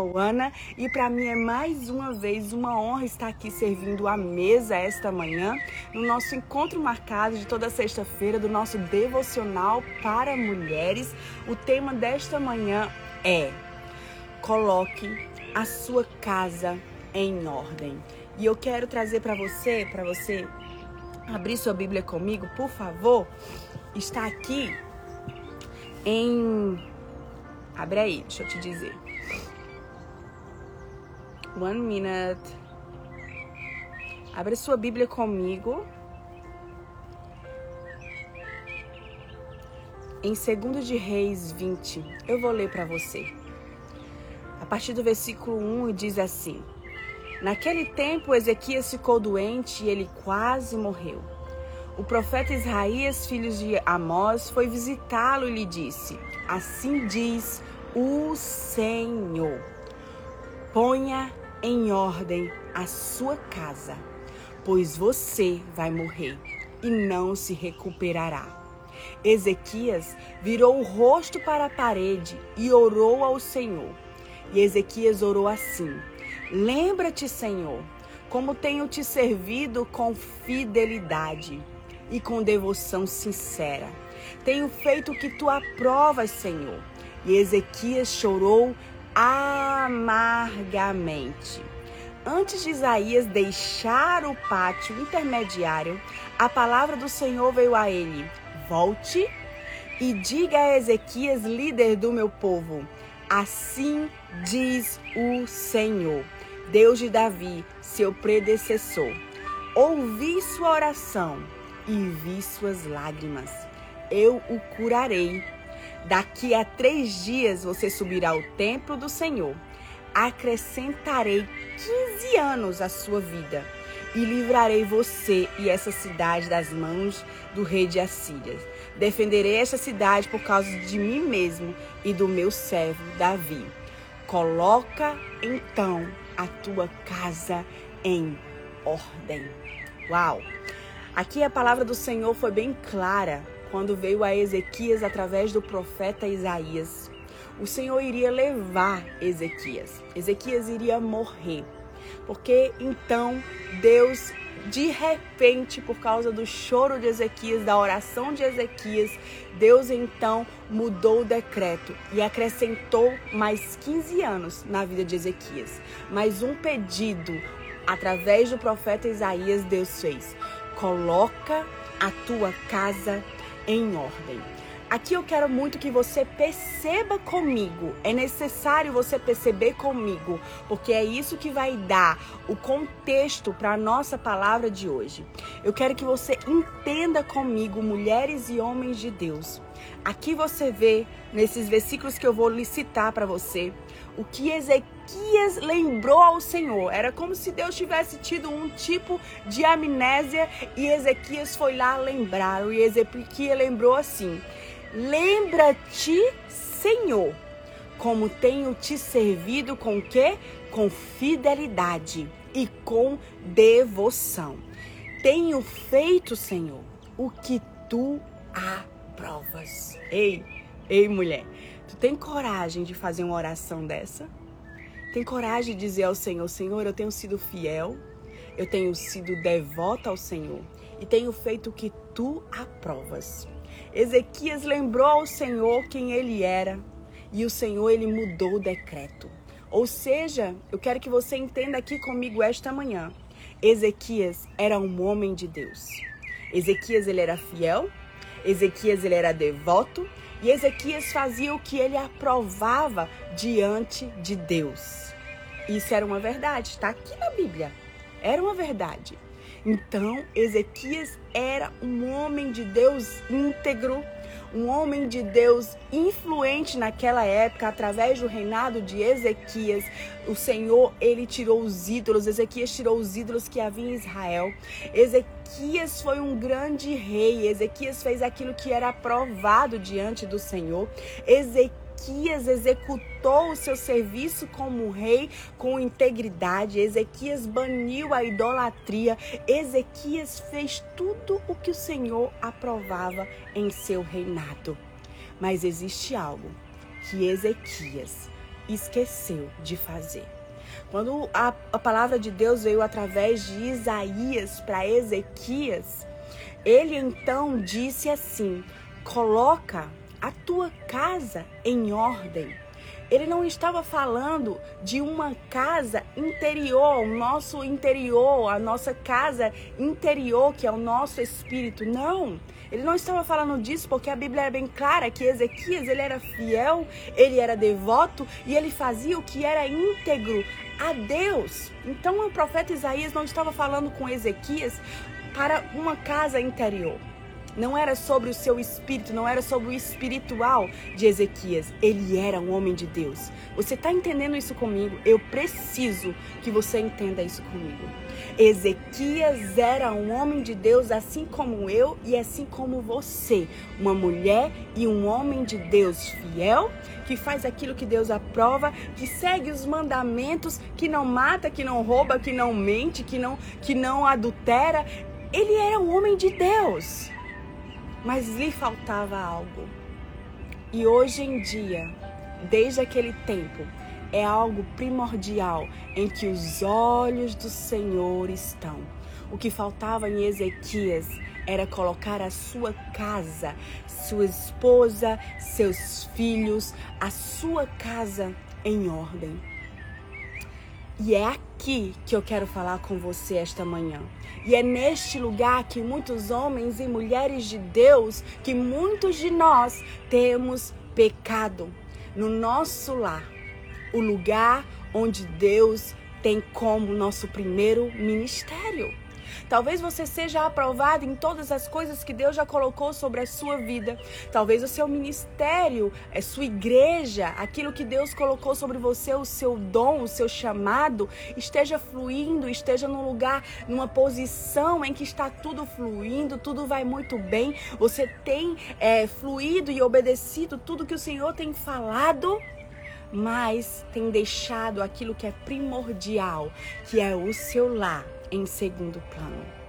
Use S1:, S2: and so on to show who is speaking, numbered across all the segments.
S1: Roana e para mim é mais uma vez uma honra estar aqui servindo a mesa esta manhã no nosso encontro marcado de toda sexta-feira do nosso devocional para mulheres. O tema desta manhã é Coloque a sua casa em ordem. E eu quero trazer para você, para você abrir sua Bíblia comigo, por favor. Está aqui em Abre aí, deixa eu te dizer. One minute. Abre sua Bíblia comigo. Em 2 de Reis 20, eu vou ler para você. A partir do versículo 1 diz assim: Naquele tempo Ezequias ficou doente e ele quase morreu. O profeta Isaías, filho de Amós, foi visitá-lo e lhe disse: Assim diz o Senhor. Ponha em ordem a sua casa, pois você vai morrer e não se recuperará. Ezequias virou o rosto para a parede e orou ao Senhor. E Ezequias orou assim: Lembra-te, Senhor, como tenho te servido com fidelidade e com devoção sincera. Tenho feito o que tu aprovas, Senhor e Ezequias chorou amargamente. Antes de Isaías deixar o pátio intermediário, a palavra do Senhor veio a ele: Volte e diga a Ezequias, líder do meu povo: Assim diz o Senhor, Deus de Davi, seu predecessor. Ouvi sua oração e vi suas lágrimas. Eu o curarei Daqui a três dias você subirá ao templo do Senhor. Acrescentarei 15 anos à sua vida e livrarei você e essa cidade das mãos do rei de Assíria. Defenderei esta cidade por causa de mim mesmo e do meu servo Davi. Coloca então a tua casa em ordem. Uau! Aqui a palavra do Senhor foi bem clara quando veio a Ezequias através do profeta Isaías. O Senhor iria levar Ezequias. Ezequias iria morrer. Porque então Deus, de repente, por causa do choro de Ezequias, da oração de Ezequias, Deus então mudou o decreto e acrescentou mais 15 anos na vida de Ezequias. Mais um pedido através do profeta Isaías, Deus fez: coloca a tua casa em ordem. Aqui eu quero muito que você perceba comigo. É necessário você perceber comigo, porque é isso que vai dar o contexto para a nossa palavra de hoje. Eu quero que você entenda comigo, mulheres e homens de Deus. Aqui você vê, nesses versículos que eu vou licitar para você, o que Ezequias lembrou ao Senhor. Era como se Deus tivesse tido um tipo de amnésia e Ezequias foi lá lembrar. E Ezequias lembrou assim: Lembra-te, Senhor, como tenho te servido com quê? Com fidelidade e com devoção. Tenho feito, Senhor, o que tu aprovas. Ei, ei, mulher, tem coragem de fazer uma oração dessa? Tem coragem de dizer ao Senhor: Senhor, eu tenho sido fiel, eu tenho sido devota ao Senhor e tenho feito o que tu aprovas. Ezequias lembrou ao Senhor quem ele era e o Senhor ele mudou o decreto. Ou seja, eu quero que você entenda aqui comigo esta manhã. Ezequias era um homem de Deus. Ezequias ele era fiel, Ezequias ele era devoto e Ezequias fazia o que ele aprovava diante de Deus. Isso era uma verdade, está aqui na Bíblia. Era uma verdade. Então, Ezequias era um homem de Deus íntegro, um homem de Deus influente naquela época, através do reinado de Ezequias. O Senhor, ele tirou os ídolos, Ezequias tirou os ídolos que havia em Israel. Ezequias foi um grande rei, Ezequias fez aquilo que era aprovado diante do Senhor. Ezequias Ezequias executou o seu serviço como rei com integridade. Ezequias baniu a idolatria. Ezequias fez tudo o que o Senhor aprovava em seu reinado. Mas existe algo que Ezequias esqueceu de fazer. Quando a, a palavra de Deus veio através de Isaías para Ezequias, ele então disse assim: coloca a tua casa em ordem. Ele não estava falando de uma casa interior, o nosso interior, a nossa casa interior, que é o nosso espírito. Não. Ele não estava falando disso porque a Bíblia é bem clara que Ezequias ele era fiel, ele era devoto e ele fazia o que era íntegro a Deus. Então o profeta Isaías não estava falando com Ezequias para uma casa interior. Não era sobre o seu espírito, não era sobre o espiritual de Ezequias. Ele era um homem de Deus. Você está entendendo isso comigo? Eu preciso que você entenda isso comigo. Ezequias era um homem de Deus, assim como eu e assim como você. Uma mulher e um homem de Deus fiel, que faz aquilo que Deus aprova, que segue os mandamentos, que não mata, que não rouba, que não mente, que não, que não adultera. Ele era um homem de Deus mas lhe faltava algo. E hoje em dia, desde aquele tempo, é algo primordial em que os olhos do Senhor estão. O que faltava em Ezequias era colocar a sua casa, sua esposa, seus filhos, a sua casa em ordem. E é aqui que eu quero falar com você esta manhã. E é neste lugar que muitos homens e mulheres de Deus, que muitos de nós temos pecado no nosso lar. O lugar onde Deus tem como nosso primeiro ministério. Talvez você seja aprovado em todas as coisas que Deus já colocou sobre a sua vida. Talvez o seu ministério, a sua igreja, aquilo que Deus colocou sobre você, o seu dom, o seu chamado, esteja fluindo, esteja num lugar, numa posição em que está tudo fluindo, tudo vai muito bem. Você tem é, fluído e obedecido tudo que o Senhor tem falado mas tem deixado aquilo que é primordial, que é o seu lar em segundo plano.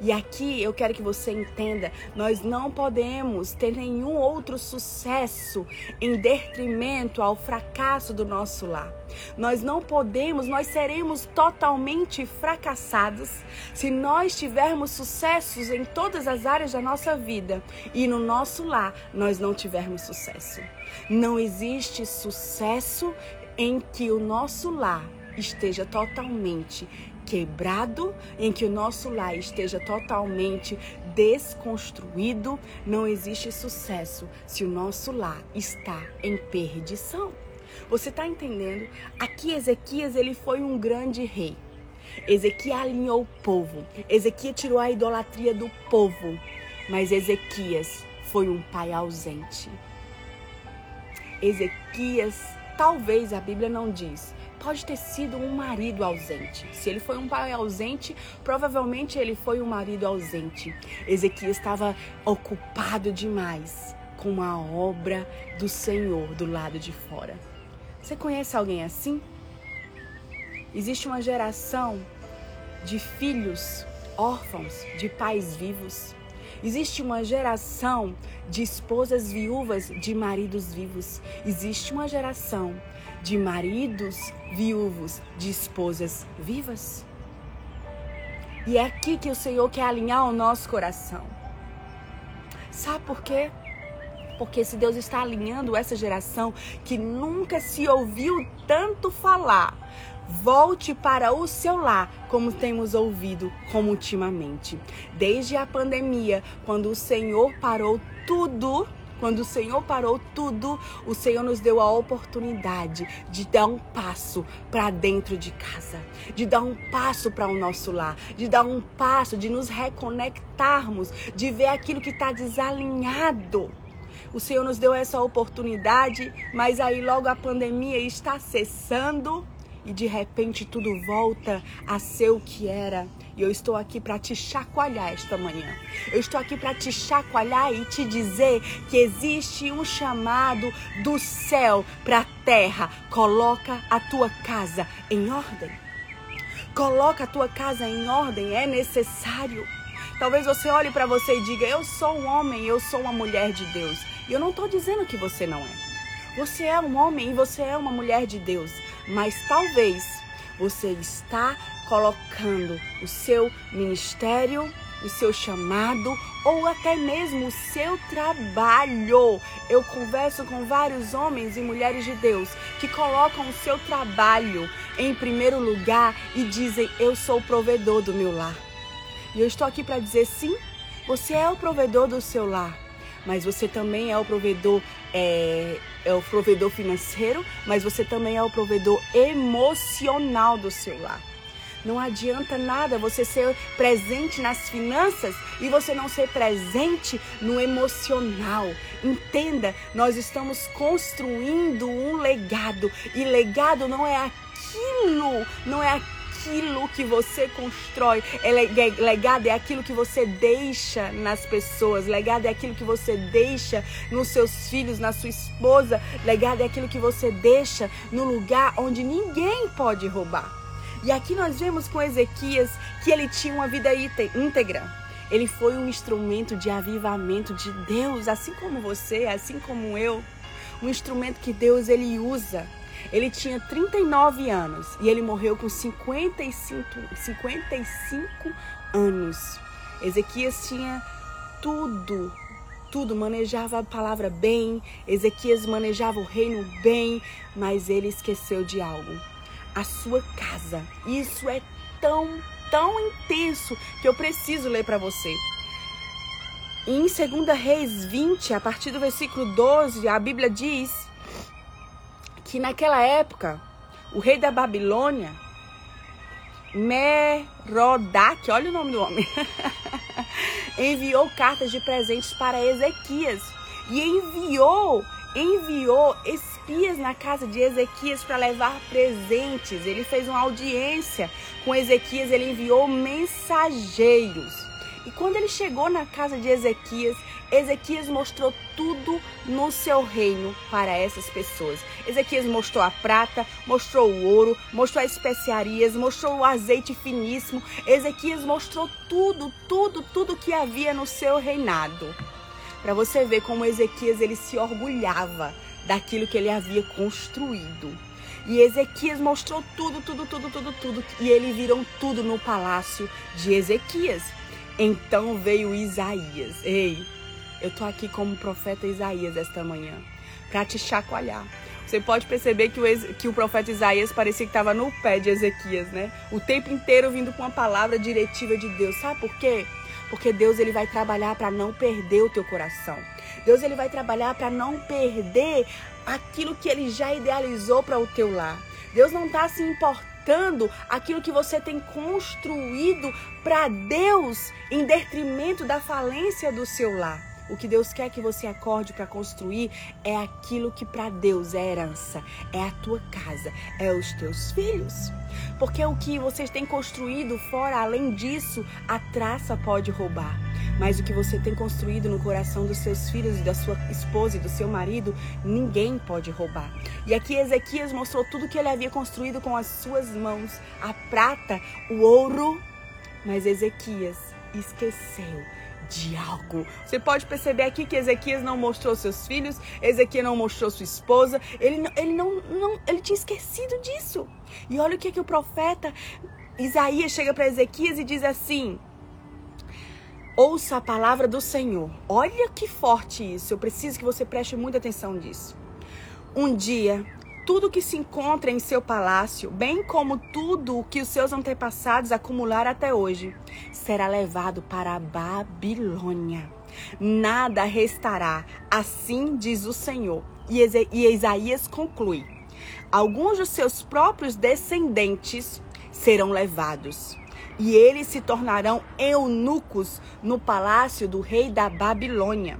S1: E aqui eu quero que você entenda: nós não podemos ter nenhum outro sucesso em detrimento ao fracasso do nosso lar. Nós não podemos, nós seremos totalmente fracassados se nós tivermos sucessos em todas as áreas da nossa vida e no nosso lar nós não tivermos sucesso. Não existe sucesso em que o nosso lar esteja totalmente quebrado, em que o nosso lar esteja totalmente desconstruído, não existe sucesso se o nosso lar está em perdição. Você está entendendo? Aqui Ezequias ele foi um grande rei. Ezequias alinhou o povo. Ezequias tirou a idolatria do povo. Mas Ezequias foi um pai ausente. Ezequias, talvez a Bíblia não diz, pode ter sido um marido ausente. Se ele foi um pai ausente, provavelmente ele foi um marido ausente. Ezequias estava ocupado demais com a obra do Senhor do lado de fora. Você conhece alguém assim? Existe uma geração de filhos órfãos de pais vivos. Existe uma geração de esposas viúvas de maridos vivos. Existe uma geração de maridos viúvos de esposas vivas. E é aqui que o Senhor quer alinhar o nosso coração. Sabe por quê? Porque se Deus está alinhando essa geração que nunca se ouviu tanto falar, volte para o seu lar, como temos ouvido como ultimamente. Desde a pandemia, quando o Senhor parou tudo, quando o Senhor parou tudo, o Senhor nos deu a oportunidade de dar um passo para dentro de casa, de dar um passo para o nosso lar, de dar um passo, de nos reconectarmos, de ver aquilo que está desalinhado. O Senhor nos deu essa oportunidade, mas aí logo a pandemia está cessando e de repente tudo volta a ser o que era. E eu estou aqui para te chacoalhar esta manhã. Eu estou aqui para te chacoalhar e te dizer que existe um chamado do céu para a terra. Coloca a tua casa em ordem. Coloca a tua casa em ordem, é necessário. Talvez você olhe para você e diga: Eu sou um homem, eu sou uma mulher de Deus. E eu não estou dizendo que você não é. Você é um homem e você é uma mulher de Deus, mas talvez você está colocando o seu ministério, o seu chamado ou até mesmo o seu trabalho. Eu converso com vários homens e mulheres de Deus que colocam o seu trabalho em primeiro lugar e dizem: Eu sou o provedor do meu lar. E eu estou aqui para dizer: sim, você é o provedor do seu lar, mas você também é o provedor. É, é o provedor financeiro, mas você também é o provedor emocional do seu lar. Não adianta nada você ser presente nas finanças e você não ser presente no emocional. Entenda, nós estamos construindo um legado e legado não é aquilo, não é aquilo que você constrói. É legado é aquilo que você deixa nas pessoas. Legado é aquilo que você deixa nos seus filhos, na sua esposa. Legado é aquilo que você deixa no lugar onde ninguém pode roubar. E aqui nós vemos com Ezequias que ele tinha uma vida íntegra. Ele foi um instrumento de avivamento de Deus, assim como você, assim como eu. Um instrumento que Deus ele usa. Ele tinha 39 anos e ele morreu com 55, 55 anos. Ezequias tinha tudo, tudo, manejava a palavra bem, Ezequias manejava o reino bem, mas ele esqueceu de algo a sua casa. Isso é tão, tão intenso que eu preciso ler para você. Em 2 Reis 20, a partir do versículo 12, a Bíblia diz que naquela época, o rei da Babilônia, Merodac, olha o nome do homem, enviou cartas de presentes para Ezequias e enviou enviou espias na casa de Ezequias para levar presentes. Ele fez uma audiência com Ezequias, ele enviou mensageiros. E quando ele chegou na casa de Ezequias, Ezequias mostrou tudo no seu reino para essas pessoas. Ezequias mostrou a prata, mostrou o ouro, mostrou as especiarias, mostrou o azeite finíssimo. Ezequias mostrou tudo, tudo, tudo que havia no seu reinado para você ver como Ezequias ele se orgulhava daquilo que ele havia construído. E Ezequias mostrou tudo, tudo, tudo, tudo, tudo, e eles viram tudo no palácio de Ezequias. Então veio Isaías. Ei, eu tô aqui como profeta Isaías esta manhã para te chacoalhar. Você pode perceber que o, que o profeta Isaías parecia que estava no pé de Ezequias, né? O tempo inteiro vindo com uma palavra diretiva de Deus. Sabe por quê? Porque Deus ele vai trabalhar para não perder o teu coração. Deus ele vai trabalhar para não perder aquilo que ele já idealizou para o teu lar. Deus não está se importando aquilo que você tem construído para Deus em detrimento da falência do seu lar. O que Deus quer que você acorde para construir é aquilo que para Deus é herança, é a tua casa, é os teus filhos. Porque o que vocês têm construído fora, além disso, a traça pode roubar. Mas o que você tem construído no coração dos seus filhos, da sua esposa e do seu marido, ninguém pode roubar. E aqui Ezequias mostrou tudo que ele havia construído com as suas mãos: a prata, o ouro. Mas Ezequias esqueceu de algo. Você pode perceber aqui que Ezequias não mostrou seus filhos, Ezequias não mostrou sua esposa, ele, ele, não, não, ele tinha esquecido disso. E olha o que, que o profeta Isaías chega para Ezequias e diz assim: Ouça a palavra do Senhor. Olha que forte isso. Eu preciso que você preste muita atenção disso. Um dia tudo que se encontra em seu palácio, bem como tudo o que os seus antepassados acumularam até hoje, será levado para a Babilônia. Nada restará, assim diz o Senhor. E Isaías conclui: alguns dos seus próprios descendentes serão levados, e eles se tornarão eunucos no palácio do rei da Babilônia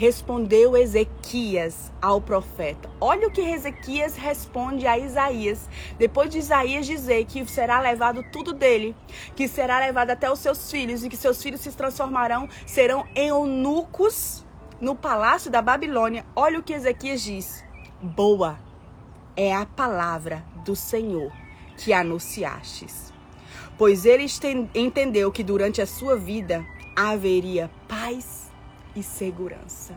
S1: respondeu Ezequias ao profeta. Olha o que Ezequias responde a Isaías. Depois de Isaías dizer que será levado tudo dele, que será levado até os seus filhos e que seus filhos se transformarão, serão eunucos no palácio da Babilônia. Olha o que Ezequias diz: Boa é a palavra do Senhor que anunciastes. Pois ele entendeu que durante a sua vida haveria paz e segurança.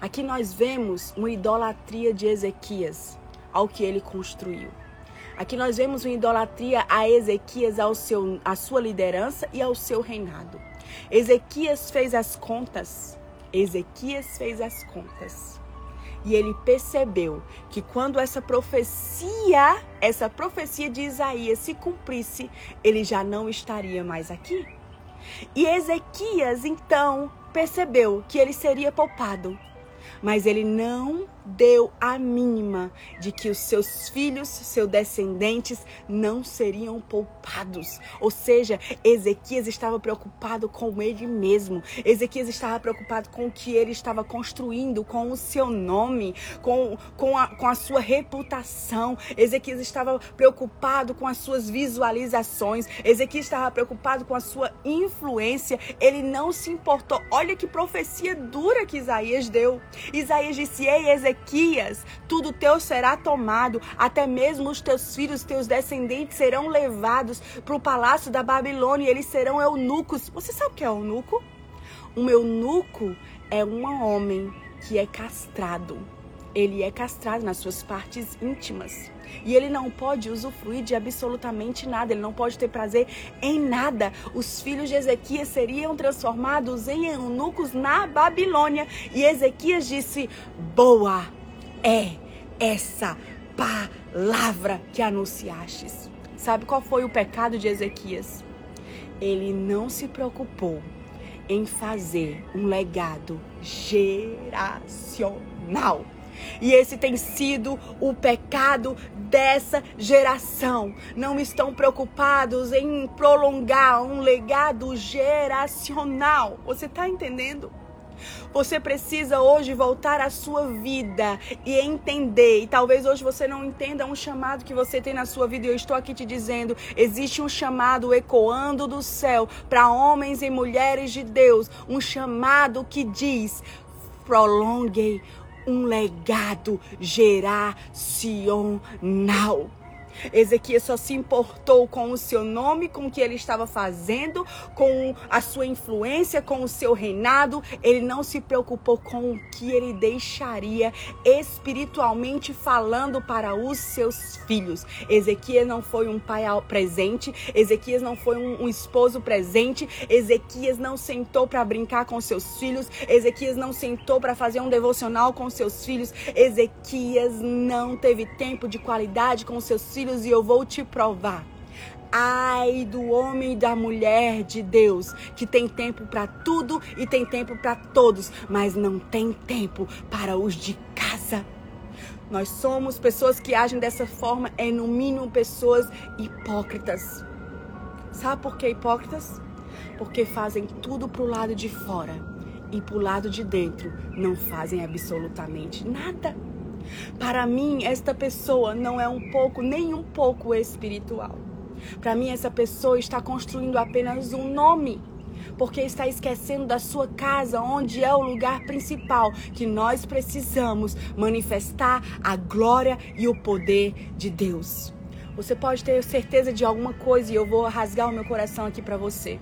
S1: Aqui nós vemos uma idolatria de Ezequias ao que ele construiu. Aqui nós vemos uma idolatria a Ezequias, ao seu, à sua liderança e ao seu reinado. Ezequias fez as contas. Ezequias fez as contas. E ele percebeu que quando essa profecia, essa profecia de Isaías se cumprisse, ele já não estaria mais aqui. E Ezequias então percebeu que ele seria poupado mas ele não deu a mínima de que os seus filhos, seus descendentes, não seriam poupados. Ou seja, Ezequias estava preocupado com ele mesmo. Ezequias estava preocupado com o que ele estava construindo, com o seu nome, com, com, a, com a sua reputação. Ezequias estava preocupado com as suas visualizações. Ezequias estava preocupado com a sua influência. Ele não se importou. Olha que profecia dura que Isaías deu. Isaías disse: Ei, Ezequias, tudo teu será tomado, até mesmo os teus filhos, teus descendentes serão levados para o palácio da Babilônia e eles serão eunucos. Você sabe o que é eunuco? Um eunuco é um homem que é castrado. Ele é castrado nas suas partes íntimas. E ele não pode usufruir de absolutamente nada, ele não pode ter prazer em nada. Os filhos de Ezequias seriam transformados em eunucos na Babilônia. E Ezequias disse: Boa é essa palavra que anunciastes. Sabe qual foi o pecado de Ezequias? Ele não se preocupou em fazer um legado geracional. E esse tem sido o pecado dessa geração. Não estão preocupados em prolongar um legado geracional. Você está entendendo? Você precisa hoje voltar à sua vida e entender. E talvez hoje você não entenda um chamado que você tem na sua vida. E eu estou aqui te dizendo: existe um chamado ecoando do céu para homens e mulheres de Deus. Um chamado que diz: prolongue um legado geracional. Ezequias só se importou com o seu nome, com o que ele estava fazendo, com a sua influência, com o seu reinado. Ele não se preocupou com o que ele deixaria espiritualmente falando para os seus filhos. Ezequias não foi um pai presente, Ezequias não foi um, um esposo presente, Ezequias não sentou para brincar com seus filhos, Ezequias não sentou para fazer um devocional com seus filhos, Ezequias não teve tempo de qualidade com seus filhos filhos e eu vou te provar. Ai do homem e da mulher de Deus que tem tempo para tudo e tem tempo para todos, mas não tem tempo para os de casa. Nós somos pessoas que agem dessa forma, é no mínimo pessoas hipócritas. Sabe por que hipócritas? Porque fazem tudo pro lado de fora e pro lado de dentro não fazem absolutamente nada. Para mim, esta pessoa não é um pouco, nem um pouco espiritual. Para mim, essa pessoa está construindo apenas um nome porque está esquecendo da sua casa, onde é o lugar principal que nós precisamos manifestar a glória e o poder de Deus. Você pode ter certeza de alguma coisa e eu vou rasgar o meu coração aqui para você.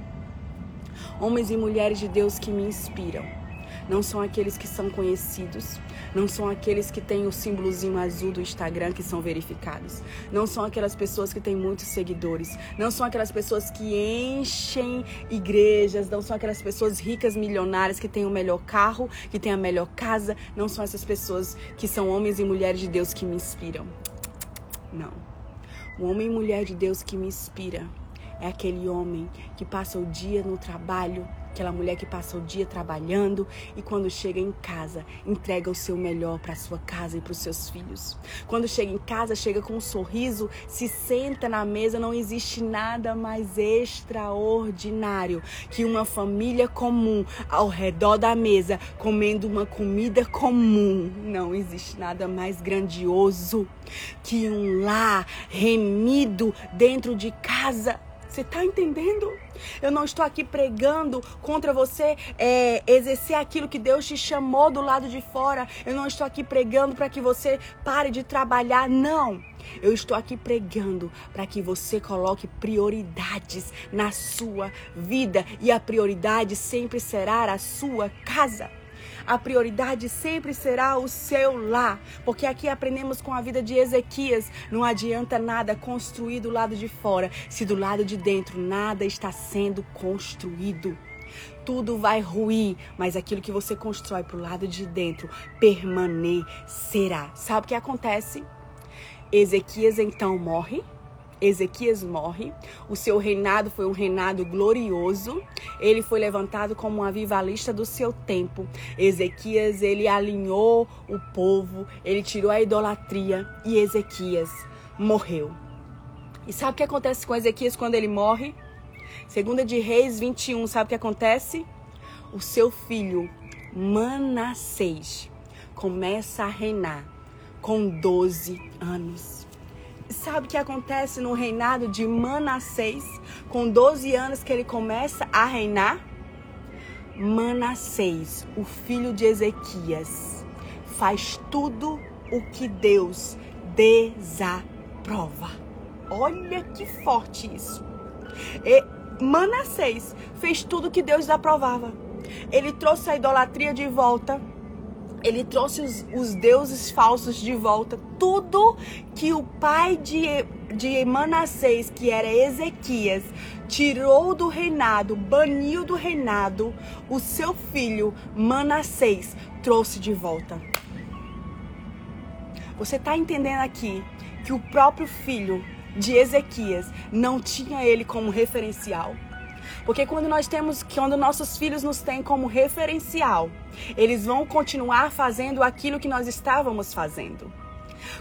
S1: Homens e mulheres de Deus que me inspiram não são aqueles que são conhecidos, não são aqueles que têm o símbolozinho azul do Instagram que são verificados, não são aquelas pessoas que têm muitos seguidores, não são aquelas pessoas que enchem igrejas, não são aquelas pessoas ricas, milionárias que têm o melhor carro, que têm a melhor casa, não são essas pessoas que são homens e mulheres de Deus que me inspiram. Não. O homem e mulher de Deus que me inspira é aquele homem que passa o dia no trabalho Aquela mulher que passa o dia trabalhando e quando chega em casa, entrega o seu melhor para sua casa e para os seus filhos. Quando chega em casa, chega com um sorriso, se senta na mesa, não existe nada mais extraordinário que uma família comum ao redor da mesa comendo uma comida comum. Não existe nada mais grandioso que um lar remido dentro de casa você está entendendo? Eu não estou aqui pregando contra você é, exercer aquilo que Deus te chamou do lado de fora. Eu não estou aqui pregando para que você pare de trabalhar. Não. Eu estou aqui pregando para que você coloque prioridades na sua vida e a prioridade sempre será a sua casa. A prioridade sempre será o seu lar. Porque aqui aprendemos com a vida de Ezequias: não adianta nada construir do lado de fora, se do lado de dentro nada está sendo construído tudo vai ruir, mas aquilo que você constrói para o lado de dentro permanecerá. Sabe o que acontece? Ezequias então morre. Ezequias morre. O seu reinado foi um reinado glorioso. Ele foi levantado como um avivalista do seu tempo. Ezequias, ele alinhou o povo, ele tirou a idolatria e Ezequias morreu. E sabe o que acontece com Ezequias quando ele morre? Segunda de Reis 21, sabe o que acontece? O seu filho Manassés começa a reinar com 12 anos. Sabe o que acontece no reinado de Manassés? Com 12 anos que ele começa a reinar? Manassés, o filho de Ezequias, faz tudo o que Deus desaprova. Olha que forte isso. E Manassés fez tudo que Deus aprovava. Ele trouxe a idolatria de volta. Ele trouxe os, os deuses falsos de volta. Tudo que o pai de, de Manassés, que era Ezequias, tirou do reinado, baniu do reinado, o seu filho Manassés trouxe de volta. Você está entendendo aqui que o próprio filho de Ezequias não tinha ele como referencial. Porque quando nós temos, quando nossos filhos nos têm como referencial, eles vão continuar fazendo aquilo que nós estávamos fazendo.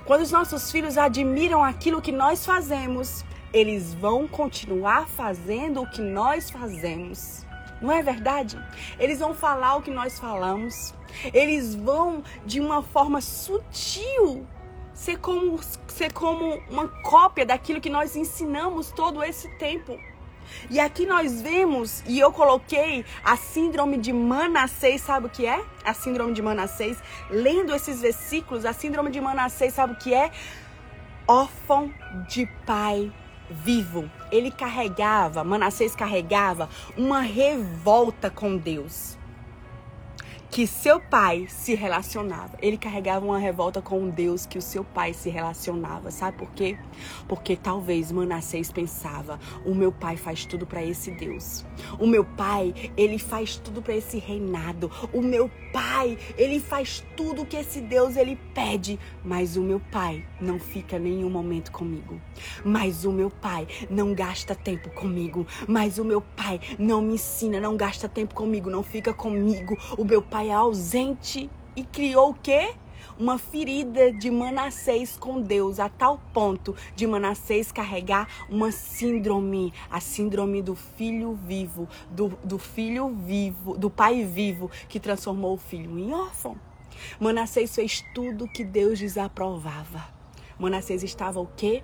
S1: Quando os nossos filhos admiram aquilo que nós fazemos, eles vão continuar fazendo o que nós fazemos. Não é verdade? Eles vão falar o que nós falamos. Eles vão, de uma forma sutil, ser como, ser como uma cópia daquilo que nós ensinamos todo esse tempo. E aqui nós vemos, e eu coloquei a síndrome de Manassés, sabe o que é? A síndrome de Manassés. Lendo esses versículos, a síndrome de Manassés, sabe o que é? Órfão de pai vivo. Ele carregava, Manassés carregava uma revolta com Deus que seu pai se relacionava. Ele carregava uma revolta com um Deus que o seu pai se relacionava. Sabe por quê? Porque talvez Manassés pensava: o meu pai faz tudo para esse Deus. O meu pai, ele faz tudo para esse reinado. O meu pai, ele faz tudo que esse Deus ele pede, mas o meu pai não fica nenhum momento comigo. Mas o meu pai não gasta tempo comigo. Mas o meu pai não me ensina, não gasta tempo comigo, não fica comigo. O meu pai é ausente e criou o quê? Uma ferida de Manassés com Deus, a tal ponto de Manassés carregar uma síndrome, a síndrome do filho vivo, do, do filho vivo, do pai vivo, que transformou o filho em órfão. Manassés fez tudo que Deus desaprovava. Manassés estava o quê?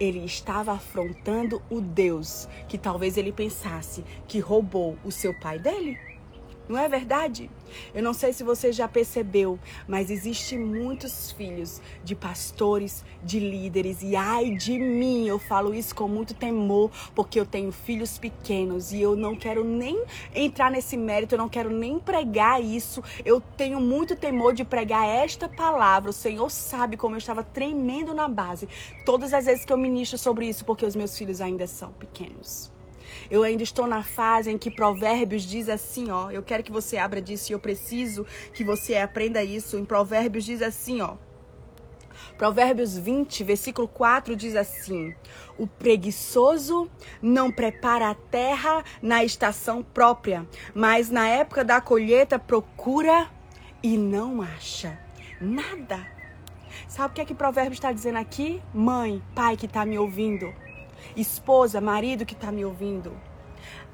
S1: Ele estava afrontando o Deus que talvez ele pensasse que roubou o seu pai dele. Não é verdade? Eu não sei se você já percebeu, mas existe muitos filhos de pastores, de líderes e ai de mim, eu falo isso com muito temor, porque eu tenho filhos pequenos e eu não quero nem entrar nesse mérito, eu não quero nem pregar isso. Eu tenho muito temor de pregar esta palavra. O Senhor sabe como eu estava tremendo na base todas as vezes que eu ministro sobre isso, porque os meus filhos ainda são pequenos. Eu ainda estou na fase em que Provérbios diz assim, ó. Eu quero que você abra disso e eu preciso que você aprenda isso. Em Provérbios diz assim, ó. Provérbios 20, versículo 4 diz assim: O preguiçoso não prepara a terra na estação própria, mas na época da colheita procura e não acha nada. Sabe o que é que Provérbios está dizendo aqui? Mãe, pai que está me ouvindo esposa, marido que está me ouvindo.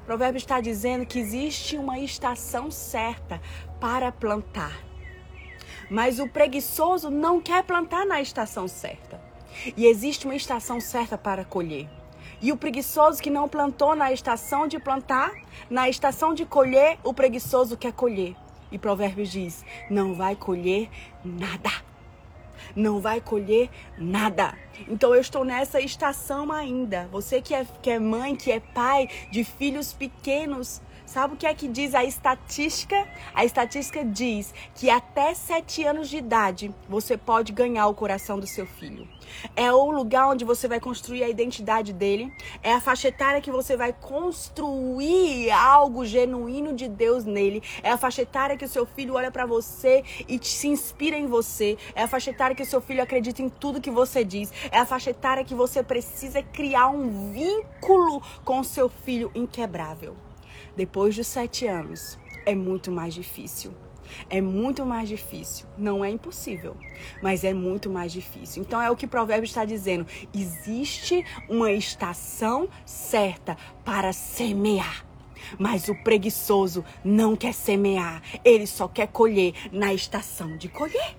S1: O provérbio está dizendo que existe uma estação certa para plantar. Mas o preguiçoso não quer plantar na estação certa. E existe uma estação certa para colher. E o preguiçoso que não plantou na estação de plantar, na estação de colher, o preguiçoso quer colher. E Provérbios diz: não vai colher nada. Não vai colher nada. Então eu estou nessa estação ainda. Você que é, que é mãe, que é pai de filhos pequenos, Sabe o que é que diz a estatística? A estatística diz que até 7 anos de idade você pode ganhar o coração do seu filho. É o lugar onde você vai construir a identidade dele. É a faixa etária que você vai construir algo genuíno de Deus nele. É a faixa etária que o seu filho olha para você e se inspira em você. É a faixa etária que o seu filho acredita em tudo que você diz. É a faixa etária que você precisa criar um vínculo com o seu filho inquebrável. Depois dos sete anos, é muito mais difícil. É muito mais difícil. Não é impossível, mas é muito mais difícil. Então é o que o provérbio está dizendo. Existe uma estação certa para semear. Mas o preguiçoso não quer semear, ele só quer colher na estação de colher.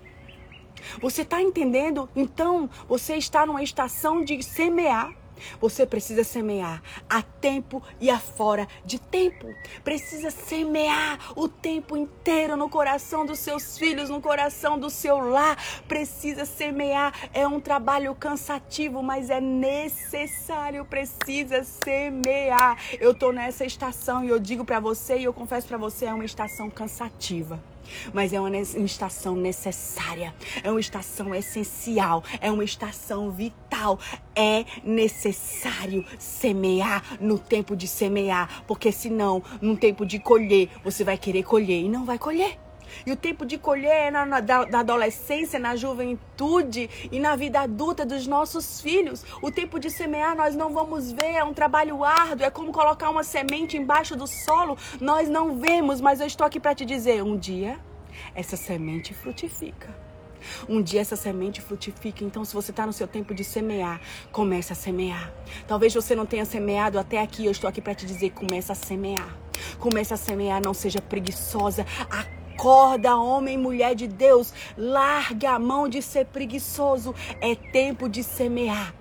S1: Você está entendendo? Então, você está numa estação de semear. Você precisa semear a tempo e a fora de tempo. Precisa semear o tempo inteiro no coração dos seus filhos, no coração do seu lar. Precisa semear. É um trabalho cansativo, mas é necessário. Precisa semear. Eu tô nessa estação e eu digo para você e eu confesso para você, é uma estação cansativa mas é uma estação necessária, é uma estação essencial, é uma estação vital. É necessário semear no tempo de semear, porque senão, no tempo de colher, você vai querer colher e não vai colher. E o tempo de colher é na, na, adolescência, na juventude e na vida adulta dos nossos filhos. O tempo de semear nós não vamos ver, é um trabalho árduo, é como colocar uma semente embaixo do solo. Nós não vemos, mas eu estou aqui para te dizer: um dia essa semente frutifica. Um dia essa semente frutifica. Então, se você está no seu tempo de semear, comece a semear. Talvez você não tenha semeado até aqui. Eu estou aqui para te dizer: comece a semear. Comece a semear. Não seja preguiçosa. Homem e mulher de Deus. Larga a mão de ser preguiçoso. É tempo de semear.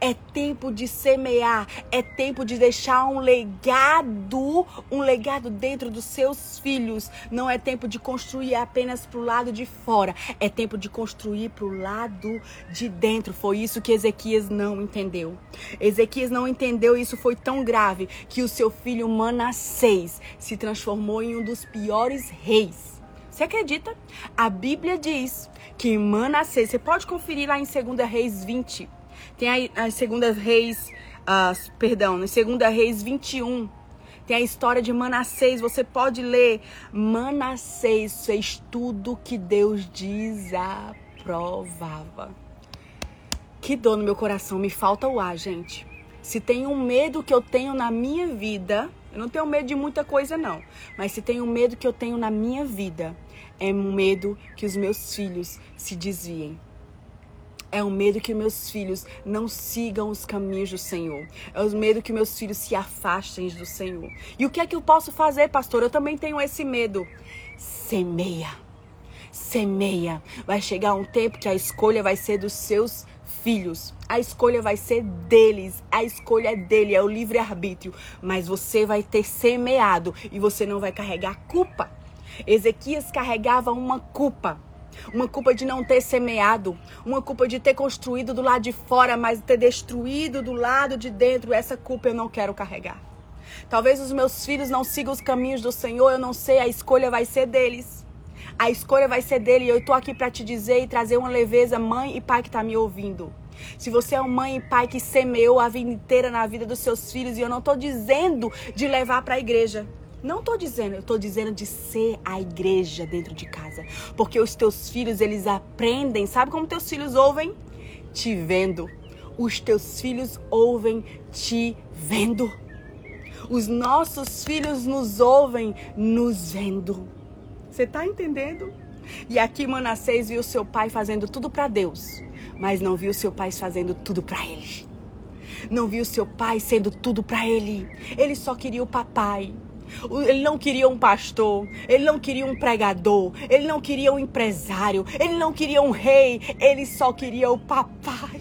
S1: É tempo de semear, é tempo de deixar um legado, um legado dentro dos seus filhos. Não é tempo de construir apenas para o lado de fora, é tempo de construir para o lado de dentro. Foi isso que Ezequias não entendeu. Ezequias não entendeu e isso foi tão grave que o seu filho Manassés se transformou em um dos piores reis. Você acredita? A Bíblia diz que Manassés, você pode conferir lá em 2 Reis 20, tem as Segundas Reis, uh, perdão, no Segunda Reis 21, tem a história de Manassés. Você pode ler. Manassés fez tudo que Deus desaprovava. Que dor no meu coração. Me falta o ar, gente. Se tem um medo que eu tenho na minha vida, eu não tenho medo de muita coisa, não. Mas se tem um medo que eu tenho na minha vida, é um medo que os meus filhos se desviem. É o medo que meus filhos não sigam os caminhos do Senhor. É o medo que meus filhos se afastem do Senhor. E o que é que eu posso fazer, pastor? Eu também tenho esse medo. Semeia. Semeia. Vai chegar um tempo que a escolha vai ser dos seus filhos. A escolha vai ser deles. A escolha é dele, é o livre-arbítrio. Mas você vai ter semeado e você não vai carregar culpa. Ezequias carregava uma culpa uma culpa de não ter semeado, uma culpa de ter construído do lado de fora, mas ter destruído do lado de dentro. Essa culpa eu não quero carregar. Talvez os meus filhos não sigam os caminhos do Senhor, eu não sei, a escolha vai ser deles. A escolha vai ser dele e eu estou aqui para te dizer e trazer uma leveza, mãe e pai que está me ouvindo. Se você é uma mãe e pai que semeou a vida inteira na vida dos seus filhos, e eu não estou dizendo de levar para a igreja. Não estou dizendo, eu estou dizendo de ser a igreja dentro de casa. Porque os teus filhos, eles aprendem. Sabe como teus filhos ouvem? Te vendo. Os teus filhos ouvem te vendo. Os nossos filhos nos ouvem nos vendo. Você está entendendo? E aqui Manassés viu seu pai fazendo tudo para Deus, mas não viu seu pai fazendo tudo para ele. Não viu seu pai sendo tudo para ele. Ele só queria o papai. Ele não queria um pastor, ele não queria um pregador, ele não queria um empresário, ele não queria um rei, ele só queria o papai.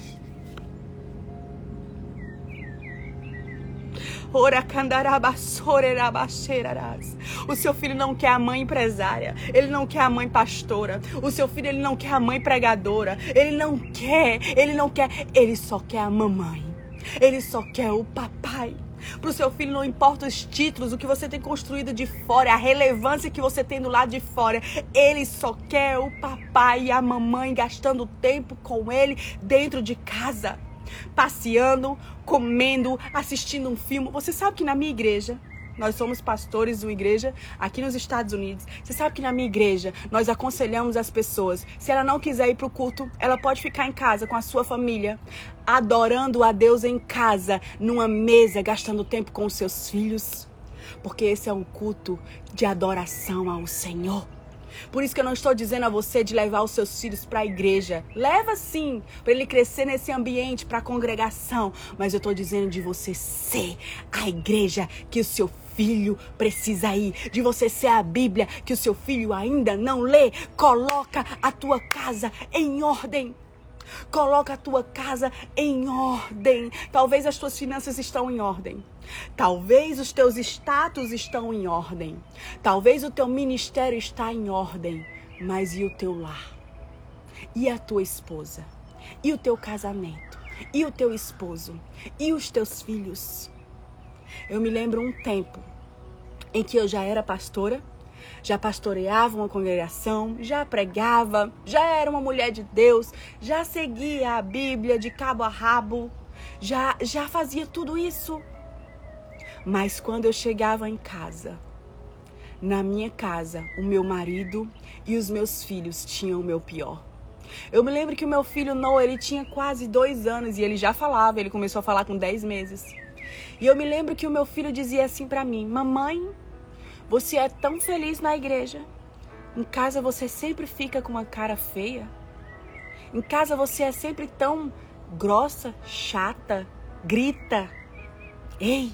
S1: O seu filho não quer a mãe empresária, ele não quer a mãe pastora. O seu filho ele não quer a mãe pregadora, ele não quer, ele não quer, ele só quer a mamãe. Ele só quer o papai. Para o seu filho não importa os títulos, o que você tem construído de fora, a relevância que você tem do lado de fora. Ele só quer o papai e a mamãe gastando tempo com ele dentro de casa, passeando, comendo, assistindo um filme. Você sabe que na minha igreja nós somos pastores de uma igreja aqui nos Estados Unidos. Você sabe que na minha igreja nós aconselhamos as pessoas. Se ela não quiser ir para o culto, ela pode ficar em casa com a sua família, adorando a Deus em casa, numa mesa, gastando tempo com os seus filhos. Porque esse é um culto de adoração ao Senhor. Por isso que eu não estou dizendo a você de levar os seus filhos para a igreja. Leva sim, para ele crescer nesse ambiente, para a congregação. Mas eu estou dizendo de você ser a igreja que o seu filho precisa ir, de você ser a Bíblia que o seu filho ainda não lê. Coloca a tua casa em ordem. Coloca a tua casa em ordem. Talvez as tuas finanças estão em ordem. Talvez os teus status estão em ordem. Talvez o teu ministério está em ordem. Mas e o teu lar? E a tua esposa? E o teu casamento? E o teu esposo? E os teus filhos? Eu me lembro um tempo em que eu já era pastora, já pastoreava uma congregação, já pregava, já era uma mulher de Deus, já seguia a Bíblia de cabo a rabo, já já fazia tudo isso. Mas quando eu chegava em casa, na minha casa, o meu marido e os meus filhos tinham o meu pior. Eu me lembro que o meu filho Noah, ele tinha quase dois anos e ele já falava, ele começou a falar com dez meses. E eu me lembro que o meu filho dizia assim para mim: Mamãe, você é tão feliz na igreja. Em casa você sempre fica com uma cara feia. Em casa você é sempre tão grossa, chata, grita. Ei,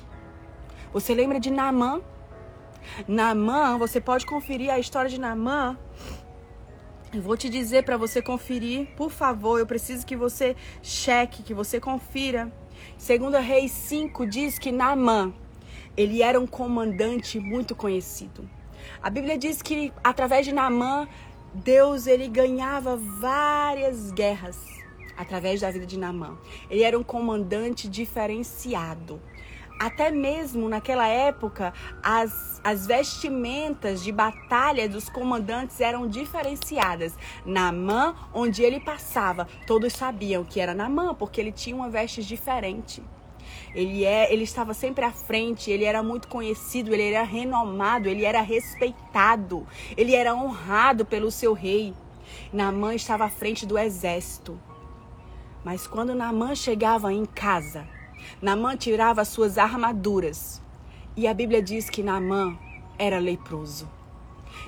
S1: você lembra de Namã? Namã, você pode conferir a história de Namã. Eu vou te dizer para você conferir, por favor, eu preciso que você cheque, que você confira. Segundo Reis 5 diz que Naamã, ele era um comandante muito conhecido. A Bíblia diz que através de Naamã, Deus ele ganhava várias guerras através da vida de Naamã. Ele era um comandante diferenciado. Até mesmo naquela época, as, as vestimentas de batalha dos comandantes eram diferenciadas. Namã, onde ele passava, todos sabiam que era Namã, porque ele tinha uma veste diferente. Ele, é, ele estava sempre à frente, ele era muito conhecido, ele era renomado, ele era respeitado, ele era honrado pelo seu rei. Namã estava à frente do exército. Mas quando Namã chegava em casa, Namã tirava suas armaduras. E a Bíblia diz que Namã era leproso.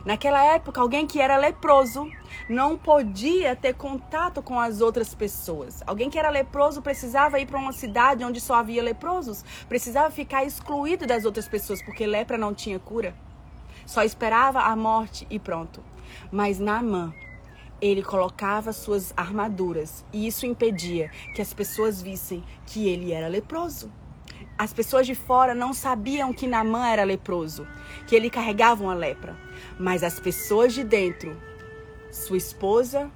S1: Naquela época, alguém que era leproso não podia ter contato com as outras pessoas. Alguém que era leproso precisava ir para uma cidade onde só havia leprosos, precisava ficar excluído das outras pessoas, porque lepra não tinha cura. Só esperava a morte e pronto. Mas Naamã ele colocava suas armaduras e isso impedia que as pessoas vissem que ele era leproso. As pessoas de fora não sabiam que Namã era leproso, que ele carregava uma lepra, mas as pessoas de dentro, sua esposa,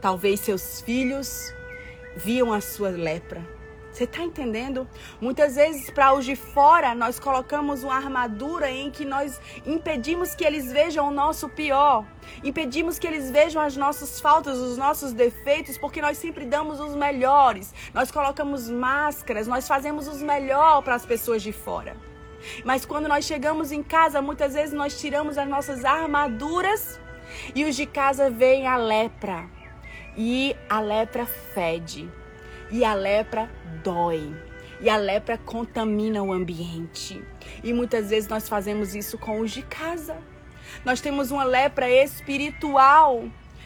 S1: talvez seus filhos, viam a sua lepra você está entendendo? Muitas vezes, para os de fora, nós colocamos uma armadura em que nós impedimos que eles vejam o nosso pior, impedimos que eles vejam as nossas faltas, os nossos defeitos, porque nós sempre damos os melhores. Nós colocamos máscaras, nós fazemos os melhor para as pessoas de fora. Mas quando nós chegamos em casa, muitas vezes nós tiramos as nossas armaduras e os de casa veem a lepra. E a lepra fede. E a lepra dói. E a lepra contamina o ambiente. E muitas vezes nós fazemos isso com os de casa. Nós temos uma lepra espiritual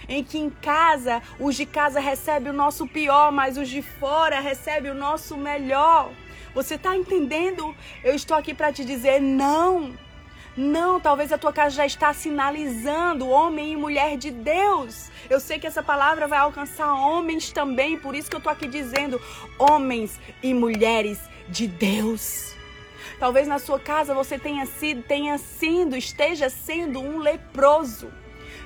S1: em que em casa os de casa recebem o nosso pior, mas os de fora recebem o nosso melhor. Você está entendendo? Eu estou aqui para te dizer não. Não, talvez a tua casa já está sinalizando homem e mulher de Deus. Eu sei que essa palavra vai alcançar homens também, por isso que eu estou aqui dizendo homens e mulheres de Deus. Talvez na sua casa você tenha sido, tenha sido, esteja sendo um leproso.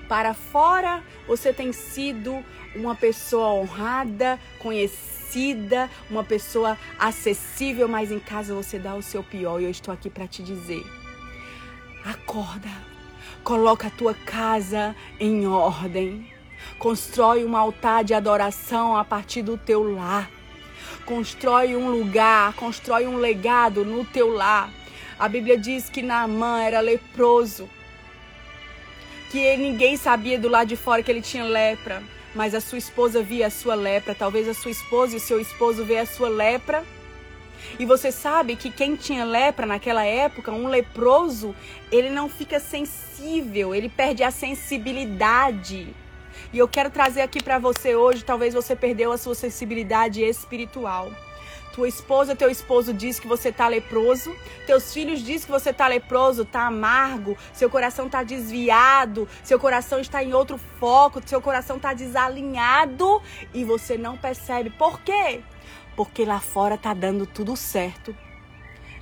S1: Para fora, você tem sido uma pessoa honrada, conhecida, uma pessoa acessível, mas em casa você dá o seu pior. E eu estou aqui para te dizer: acorda, coloca a tua casa em ordem, constrói um altar de adoração a partir do teu lar constrói um lugar, constrói um legado no teu lar. A Bíblia diz que Naamã era leproso, que ninguém sabia do lado de fora que ele tinha lepra, mas a sua esposa via a sua lepra. Talvez a sua esposa e o seu esposo vê a sua lepra. E você sabe que quem tinha lepra naquela época, um leproso, ele não fica sensível, ele perde a sensibilidade. E eu quero trazer aqui para você hoje, talvez você perdeu a sua sensibilidade espiritual. Tua esposa, teu esposo diz que você tá leproso, teus filhos diz que você tá leproso, tá amargo, seu coração tá desviado, seu coração está em outro foco, seu coração tá desalinhado e você não percebe. Por quê? Porque lá fora tá dando tudo certo.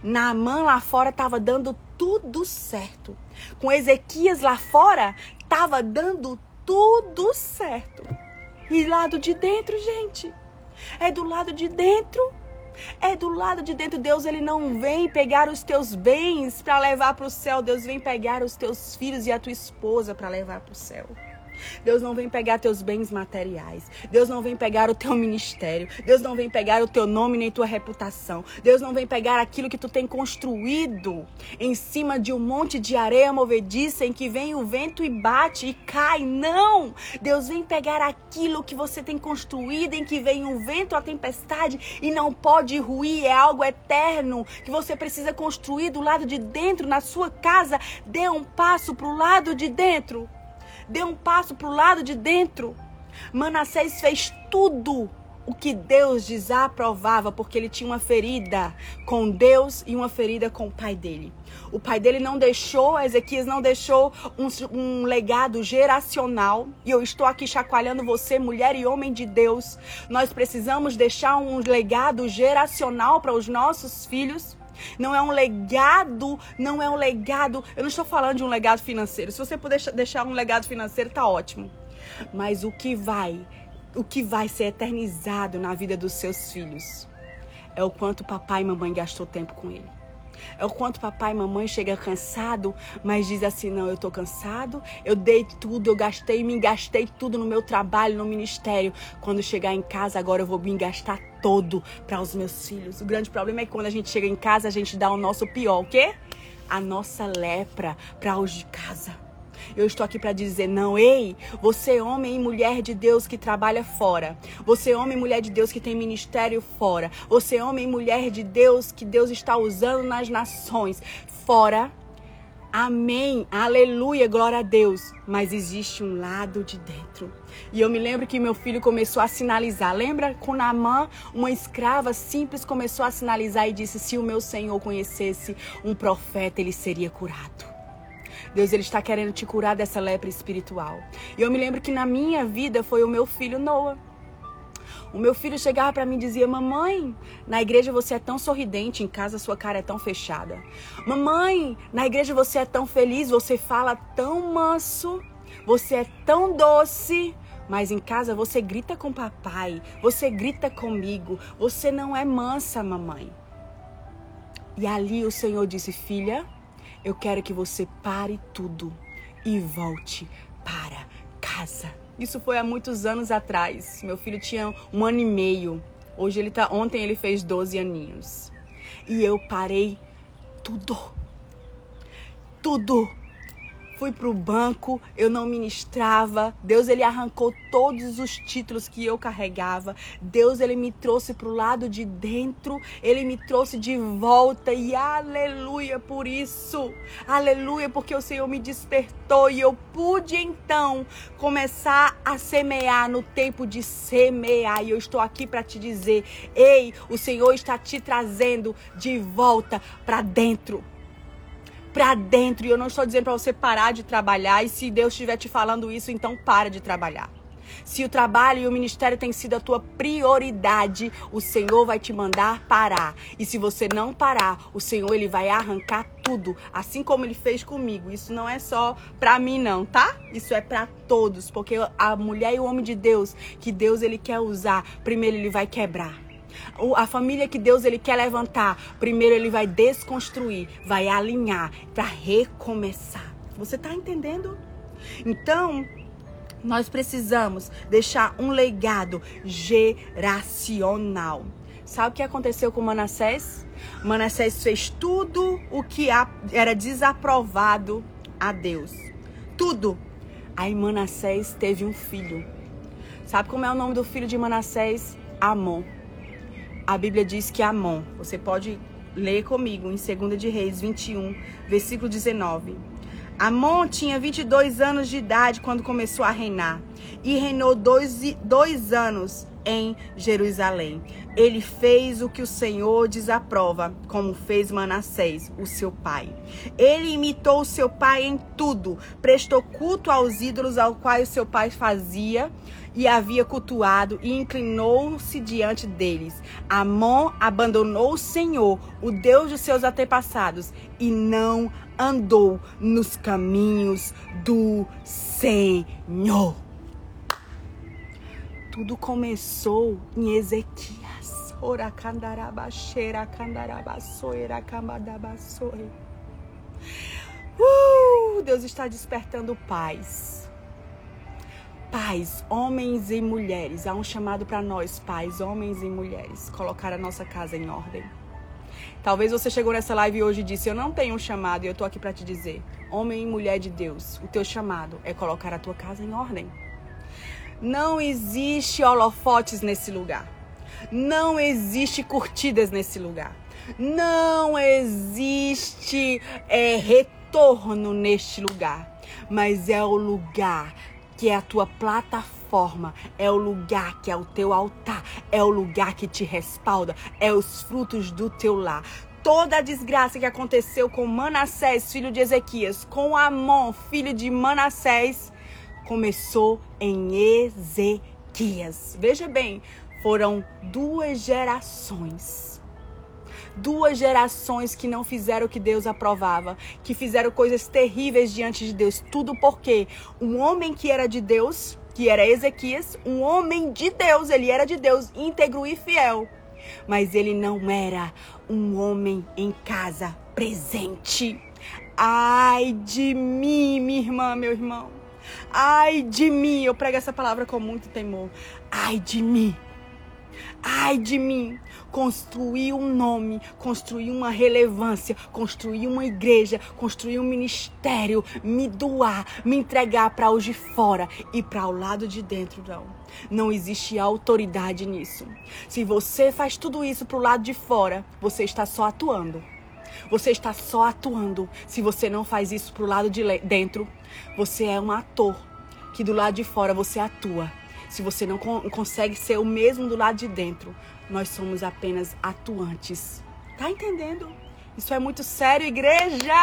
S1: Na mão lá fora tava dando tudo certo. Com Ezequias lá fora tava dando tudo certo. E lado de dentro, gente, é do lado de dentro. É do lado de dentro. Deus ele não vem pegar os teus bens para levar para o céu. Deus vem pegar os teus filhos e a tua esposa para levar para o céu. Deus não vem pegar teus bens materiais. Deus não vem pegar o teu ministério. Deus não vem pegar o teu nome nem tua reputação. Deus não vem pegar aquilo que tu tem construído em cima de um monte de areia movediça em que vem o vento e bate e cai. Não! Deus vem pegar aquilo que você tem construído em que vem o vento, a tempestade e não pode ruir. É algo eterno que você precisa construir do lado de dentro na sua casa. Dê um passo para o lado de dentro dê um passo para o lado de dentro. Manassés fez tudo o que Deus desaprovava, porque ele tinha uma ferida com Deus e uma ferida com o pai dele. O pai dele não deixou, Ezequias não deixou um, um, legado geracional. E eu estou aqui chacoalhando você, mulher e homem de Deus. Nós precisamos deixar um legado geracional para os nossos filhos. Não é um legado, não é um legado. Eu não estou falando de um legado financeiro. Se você puder deixar um legado financeiro, tá ótimo. Mas o que vai, o que vai ser eternizado na vida dos seus filhos é o quanto papai e mamãe gastou tempo com ele. É o quanto papai e mamãe chega cansado, mas diz assim: não, eu tô cansado, eu dei tudo, eu gastei, me gastei tudo no meu trabalho, no ministério. Quando chegar em casa, agora eu vou me gastar todo para os meus filhos. O grande problema é que quando a gente chega em casa, a gente dá o nosso pior, o quê? A nossa lepra para os de casa. Eu estou aqui para dizer não, ei, você homem e mulher de Deus que trabalha fora. Você homem e mulher de Deus que tem ministério fora. Você homem e mulher de Deus que Deus está usando nas nações fora. Amém, aleluia, glória a Deus. Mas existe um lado de dentro. E eu me lembro que meu filho começou a sinalizar. Lembra com Namã, uma escrava simples começou a sinalizar e disse: Se o meu Senhor conhecesse um profeta, ele seria curado. Deus ele está querendo te curar dessa lepra espiritual. E eu me lembro que na minha vida foi o meu filho Noah. O meu filho chegava para mim e dizia: Mamãe, na igreja você é tão sorridente, em casa sua cara é tão fechada. Mamãe, na igreja você é tão feliz, você fala tão manso, você é tão doce. Mas em casa você grita com papai, você grita comigo, você não é mansa, mamãe. E ali o Senhor disse: Filha, eu quero que você pare tudo e volte para casa. Isso foi há muitos anos atrás. Meu filho tinha um ano e meio. Hoje ele tá, ontem ele fez 12 aninhos. E eu parei tudo. Tudo fui para o banco, eu não ministrava. Deus ele arrancou todos os títulos que eu carregava. Deus ele me trouxe para o lado de dentro, ele me trouxe de volta e aleluia por isso. Aleluia porque o Senhor me despertou e eu pude então começar a semear no tempo de semear. E eu estou aqui para te dizer: "Ei, o Senhor está te trazendo de volta para dentro." Para dentro. E eu não estou dizendo para você parar de trabalhar. E se Deus estiver te falando isso, então para de trabalhar. Se o trabalho e o ministério tem sido a tua prioridade, o Senhor vai te mandar parar. E se você não parar, o Senhor ele vai arrancar tudo, assim como ele fez comigo. Isso não é só para mim não, tá? Isso é para todos, porque a mulher e o homem de Deus que Deus ele quer usar, primeiro ele vai quebrar. A família que Deus ele quer levantar, primeiro ele vai desconstruir, vai alinhar para recomeçar. Você tá entendendo? Então, nós precisamos deixar um legado geracional. Sabe o que aconteceu com Manassés? Manassés fez tudo o que era desaprovado a Deus. Tudo. Aí Manassés teve um filho. Sabe como é o nome do filho de Manassés? Amon. A Bíblia diz que Amon, você pode ler comigo em 2 de Reis 21, versículo 19. Amon tinha 22 anos de idade quando começou a reinar e reinou dois, dois anos em Jerusalém. Ele fez o que o Senhor desaprova, como fez Manassés, o seu pai. Ele imitou o seu pai em tudo, prestou culto aos ídolos ao qual o seu pai fazia e havia cultuado e inclinou-se diante deles. Amon abandonou o Senhor, o Deus de seus antepassados, e não andou nos caminhos do Senhor. Tudo começou em Ezequias. Uh, Deus está despertando paz Pais, homens e mulheres, há um chamado para nós, pais, homens e mulheres, colocar a nossa casa em ordem. Talvez você chegou nessa live hoje e disse: Eu não tenho um chamado e eu tô aqui para te dizer, homem e mulher de Deus, o teu chamado é colocar a tua casa em ordem. Não existe holofotes nesse lugar. Não existe curtidas nesse lugar. Não existe é, retorno neste lugar. Mas é o lugar que é a tua plataforma, é o lugar que é o teu altar, é o lugar que te respalda, é os frutos do teu lar. Toda a desgraça que aconteceu com Manassés, filho de Ezequias, com Amon, filho de Manassés, começou em Ezequias. Veja bem, foram duas gerações duas gerações que não fizeram o que Deus aprovava, que fizeram coisas terríveis diante de Deus. Tudo porque um homem que era de Deus, que era Ezequias, um homem de Deus, ele era de Deus, íntegro e fiel. Mas ele não era um homem em casa presente. Ai de mim, minha irmã, meu irmão. Ai de mim, eu prego essa palavra com muito temor. Ai de mim. Ai de mim construir um nome, construir uma relevância, construir uma igreja, construir um ministério, me doar, me entregar para os de fora e para o lado de dentro, não. Não existe autoridade nisso. Se você faz tudo isso para o lado de fora, você está só atuando. Você está só atuando. Se você não faz isso para o lado de dentro, você é um ator que do lado de fora você atua. Se você não consegue ser o mesmo do lado de dentro, nós somos apenas atuantes. Tá entendendo? Isso é muito sério, igreja!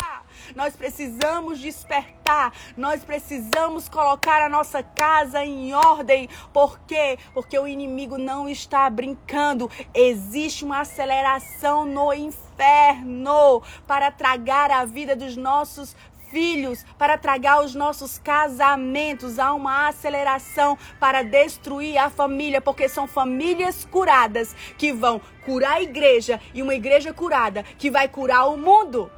S1: Nós precisamos despertar, nós precisamos colocar a nossa casa em ordem. Por quê? Porque o inimigo não está brincando. Existe uma aceleração no inferno para tragar a vida dos nossos filhos, para tragar os nossos casamentos. Há uma aceleração para destruir a família, porque são famílias curadas que vão curar a igreja e uma igreja curada que vai curar o mundo.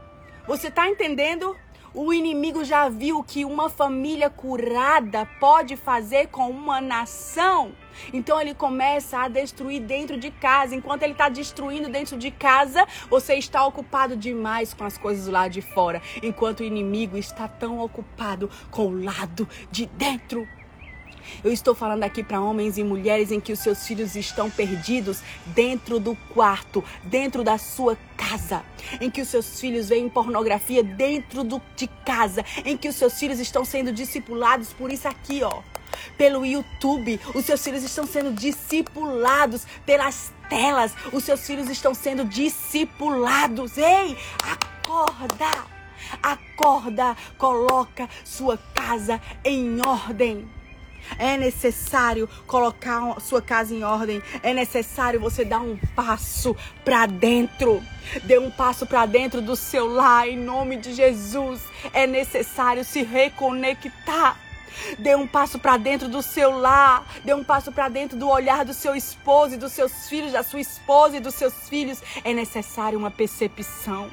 S1: Você está entendendo? O inimigo já viu que uma família curada pode fazer com uma nação. Então ele começa a destruir dentro de casa. Enquanto ele está destruindo dentro de casa, você está ocupado demais com as coisas lá de fora. Enquanto o inimigo está tão ocupado com o lado de dentro. Eu estou falando aqui para homens e mulheres em que os seus filhos estão perdidos dentro do quarto, dentro da sua casa, em que os seus filhos veem pornografia dentro do, de casa, em que os seus filhos estão sendo discipulados por isso aqui, ó pelo YouTube. Os seus filhos estão sendo discipulados pelas telas. Os seus filhos estão sendo discipulados. Ei, acorda! Acorda, coloca sua casa em ordem. É necessário colocar sua casa em ordem. É necessário você dar um passo para dentro. Dê um passo para dentro do seu lar em nome de Jesus. É necessário se reconectar. Dê um passo para dentro do seu lar. Dê um passo para dentro do olhar do seu esposo e dos seus filhos, da sua esposa e dos seus filhos. É necessário uma percepção.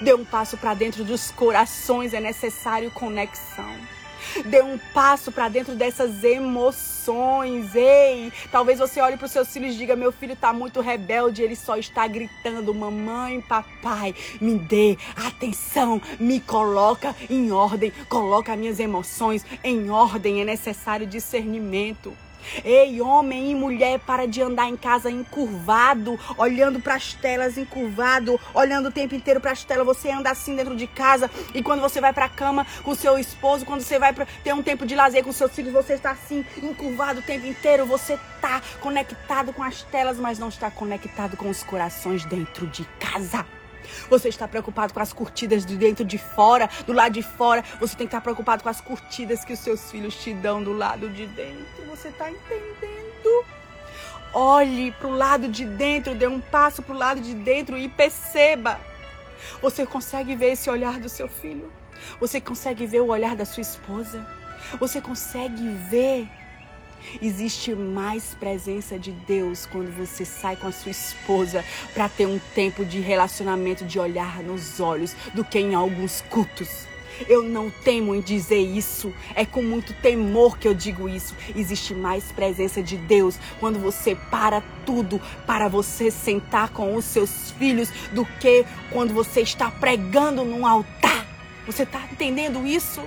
S1: Dê um passo para dentro dos corações. É necessário conexão. Dê um passo para dentro dessas emoções. Ei, talvez você olhe para os seus filhos e diga: Meu filho está muito rebelde, ele só está gritando: Mamãe, papai, me dê atenção, me coloca em ordem, coloca minhas emoções em ordem. É necessário discernimento. Ei, homem e mulher, para de andar em casa encurvado, olhando para as telas encurvado, olhando o tempo inteiro para as telas. Você anda assim dentro de casa e quando você vai para a cama com seu esposo, quando você vai para ter um tempo de lazer com seus filhos, você está assim encurvado o tempo inteiro. Você está conectado com as telas, mas não está conectado com os corações dentro de casa. Você está preocupado com as curtidas de dentro de fora, do lado de fora. Você tem que estar preocupado com as curtidas que os seus filhos te dão do lado de dentro. Você está entendendo? Olhe para o lado de dentro, dê um passo para o lado de dentro e perceba. Você consegue ver esse olhar do seu filho? Você consegue ver o olhar da sua esposa? Você consegue ver Existe mais presença de Deus quando você sai com a sua esposa para ter um tempo de relacionamento, de olhar nos olhos, do que em alguns cultos. Eu não temo em dizer isso, é com muito temor que eu digo isso. Existe mais presença de Deus quando você para tudo para você sentar com os seus filhos do que quando você está pregando num altar. Você está entendendo isso?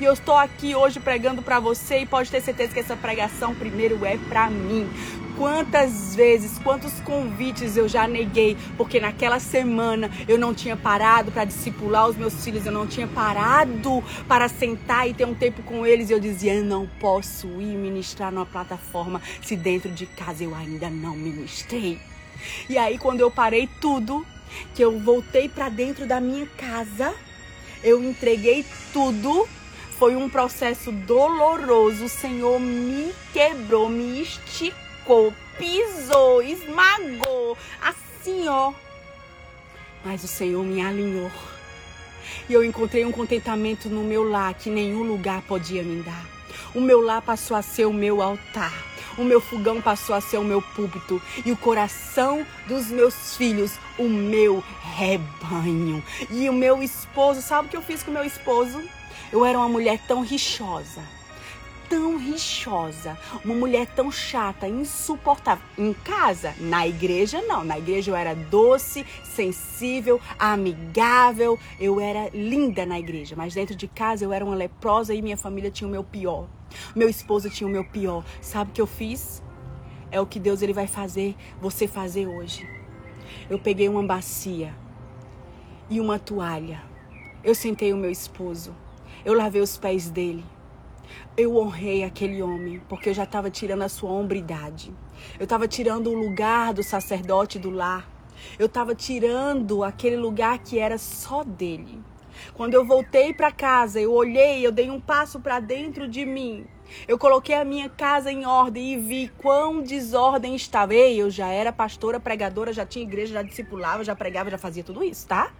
S1: E eu estou aqui hoje pregando para você e pode ter certeza que essa pregação primeiro é para mim. Quantas vezes, quantos convites eu já neguei, porque naquela semana eu não tinha parado para discipular os meus filhos, eu não tinha parado para sentar e ter um tempo com eles. E eu dizia, eu não posso ir ministrar numa plataforma se dentro de casa eu ainda não ministrei. E aí, quando eu parei tudo, que eu voltei para dentro da minha casa, eu entreguei tudo foi um processo doloroso. O Senhor me quebrou, me esticou, pisou, esmagou. Assim, ó. Mas o Senhor me alinhou. E eu encontrei um contentamento no meu lar que nenhum lugar podia me dar. O meu lar passou a ser o meu altar. O meu fogão passou a ser o meu púlpito. E o coração dos meus filhos, o meu rebanho. E o meu esposo, sabe o que eu fiz com o meu esposo? Eu era uma mulher tão rixosa, tão rixosa, uma mulher tão chata, insuportável. Em casa, na igreja não. Na igreja eu era doce, sensível, amigável. Eu era linda na igreja, mas dentro de casa eu era uma leprosa e minha família tinha o meu pior. Meu esposo tinha o meu pior. Sabe o que eu fiz? É o que Deus ele vai fazer você fazer hoje. Eu peguei uma bacia e uma toalha. Eu sentei o meu esposo eu lavei os pés dele. Eu honrei aquele homem, porque eu já estava tirando a sua hombridade. Eu estava tirando o lugar do sacerdote do lar. Eu estava tirando aquele lugar que era só dele. Quando eu voltei para casa, eu olhei, eu dei um passo para dentro de mim. Eu coloquei a minha casa em ordem e vi quão desordem estava. Ei, eu já era pastora, pregadora, já tinha igreja, já discipulava, já pregava, já fazia tudo isso, tá?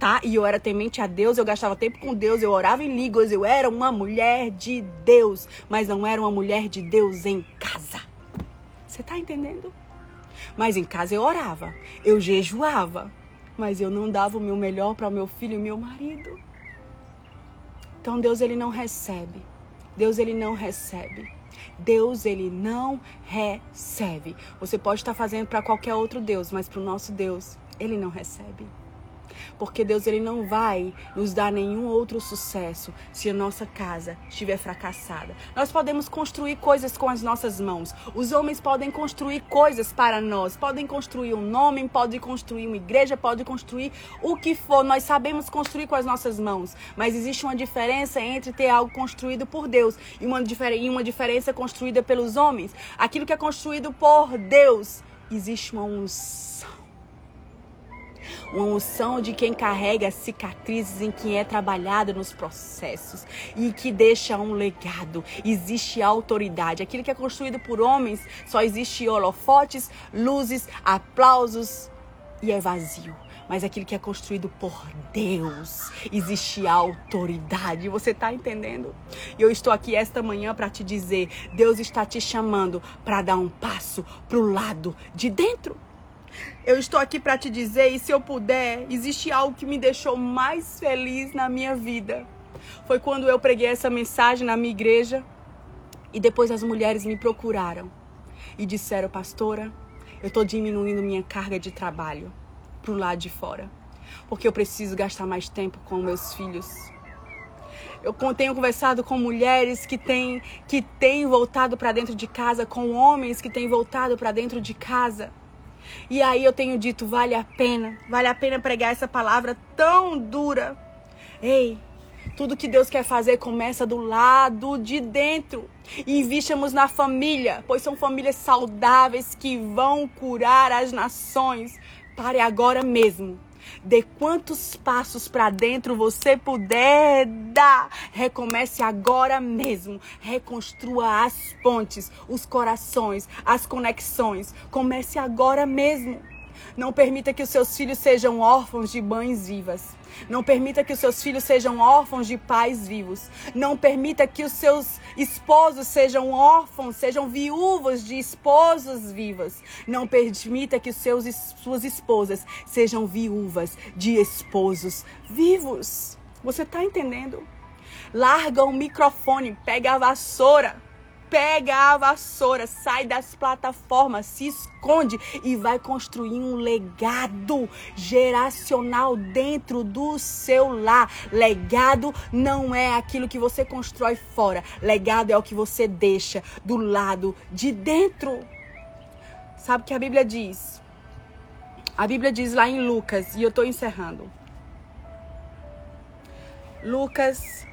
S1: Tá? E eu era temente a Deus, eu gastava tempo com Deus, eu orava em línguas, eu era uma mulher de Deus, mas não era uma mulher de Deus em casa. Você tá entendendo? Mas em casa eu orava, eu jejuava, mas eu não dava o meu melhor para o meu filho e meu marido. Então Deus ele não recebe. Deus ele não recebe. Deus ele não recebe. Você pode estar fazendo para qualquer outro Deus, mas para o nosso Deus ele não recebe. Porque Deus ele não vai nos dar nenhum outro sucesso se a nossa casa estiver fracassada. Nós podemos construir coisas com as nossas mãos. Os homens podem construir coisas para nós, podem construir um nome, podem construir uma igreja, podem construir o que for. Nós sabemos construir com as nossas mãos, mas existe uma diferença entre ter algo construído por Deus e uma, e uma diferença construída pelos homens. Aquilo que é construído por Deus, existe uma unção uma unção de quem carrega cicatrizes em quem é trabalhado nos processos e que deixa um legado. Existe autoridade. Aquilo que é construído por homens só existe holofotes, luzes, aplausos e é vazio mas aquilo que é construído por Deus. Existe autoridade. Você está entendendo? E eu estou aqui esta manhã para te dizer: Deus está te chamando para dar um passo para o lado de dentro. Eu estou aqui para te dizer, e se eu puder, existe algo que me deixou mais feliz na minha vida. Foi quando eu preguei essa mensagem na minha igreja e depois as mulheres me procuraram e disseram, pastora, eu estou diminuindo minha carga de trabalho pro lado de fora. Porque eu preciso gastar mais tempo com meus filhos. Eu tenho conversado com mulheres que têm, que têm voltado para dentro de casa, com homens que têm voltado para dentro de casa. E aí eu tenho dito, vale a pena, vale a pena pregar essa palavra tão dura. Ei, tudo que Deus quer fazer começa do lado de dentro. Investamos na família, pois são famílias saudáveis que vão curar as nações. Pare agora mesmo. Dê quantos passos para dentro você puder dar. Recomece agora mesmo. Reconstrua as pontes, os corações, as conexões. Comece agora mesmo. Não permita que os seus filhos sejam órfãos de mães vivas. Não permita que os seus filhos sejam órfãos de pais vivos. Não permita que os seus esposos sejam órfãos, sejam viúvos de esposos vivas. Não permita que seus suas esposas sejam viúvas de esposos vivos. Você está entendendo? Larga o microfone, pega a vassoura pega a vassoura, sai das plataformas, se esconde e vai construir um legado geracional dentro do seu lar. Legado não é aquilo que você constrói fora, legado é o que você deixa do lado de dentro. Sabe o que a Bíblia diz? A Bíblia diz lá em Lucas, e eu estou encerrando. Lucas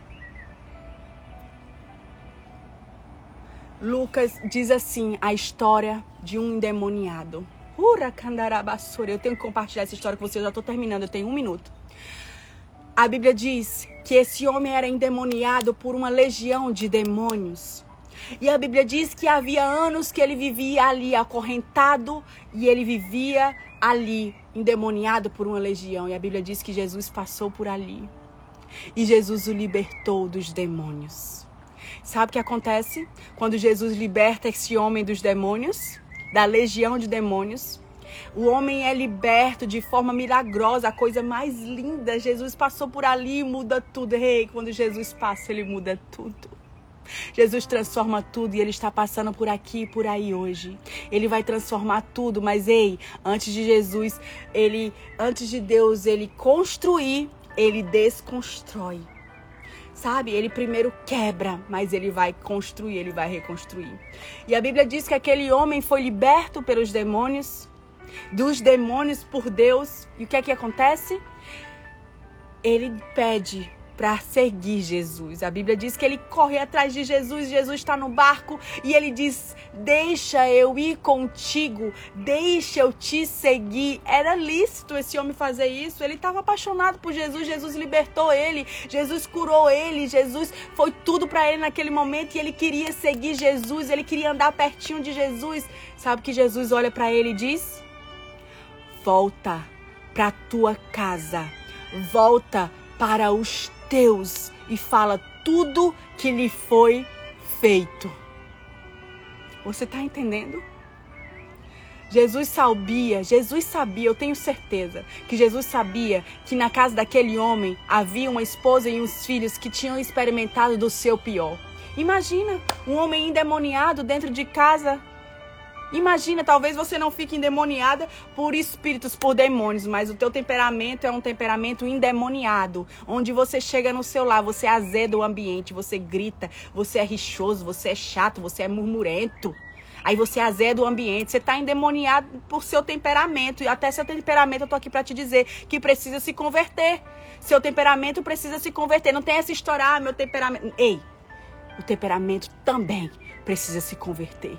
S1: Lucas diz assim: a história de um endemoniado. Ura candarabassura. Eu tenho que compartilhar essa história com vocês. Eu já estou terminando, eu tenho um minuto. A Bíblia diz que esse homem era endemoniado por uma legião de demônios. E a Bíblia diz que havia anos que ele vivia ali acorrentado e ele vivia ali endemoniado por uma legião. E a Bíblia diz que Jesus passou por ali. E Jesus o libertou dos demônios. Sabe o que acontece quando Jesus liberta esse homem dos demônios, da legião de demônios? O homem é liberto de forma milagrosa, a coisa mais linda. Jesus passou por ali e muda tudo. Ei, quando Jesus passa, ele muda tudo. Jesus transforma tudo e ele está passando por aqui e por aí hoje. Ele vai transformar tudo, mas ei, antes de Jesus, ele antes de Deus ele construir, ele desconstrói. Sabe? Ele primeiro quebra, mas ele vai construir, ele vai reconstruir. E a Bíblia diz que aquele homem foi liberto pelos demônios, dos demônios por Deus. E o que é que acontece? Ele pede para seguir Jesus. A Bíblia diz que ele corre atrás de Jesus, Jesus está no barco e ele diz: Deixa eu ir contigo, deixa eu te seguir. Era lícito esse homem fazer isso, ele estava apaixonado por Jesus, Jesus libertou ele, Jesus curou ele, Jesus foi tudo para ele naquele momento e ele queria seguir Jesus, ele queria andar pertinho de Jesus. Sabe que Jesus olha para ele e diz: Volta para tua casa, volta para os Deus e fala tudo que lhe foi feito. Você está entendendo? Jesus sabia, Jesus sabia, eu tenho certeza que Jesus sabia que na casa daquele homem havia uma esposa e uns filhos que tinham experimentado do seu pior. Imagina um homem endemoniado dentro de casa Imagina, talvez você não fique endemoniada por espíritos, por demônios, mas o teu temperamento é um temperamento endemoniado, onde você chega no seu lar, você azeda o ambiente, você grita, você é rixoso, você é chato, você é murmurento. Aí você azeda o ambiente, você está endemoniado por seu temperamento. E até seu temperamento, eu tô aqui para te dizer que precisa se converter. Seu temperamento precisa se converter. Não tem essa história, ah, meu temperamento. Ei, o temperamento também precisa se converter.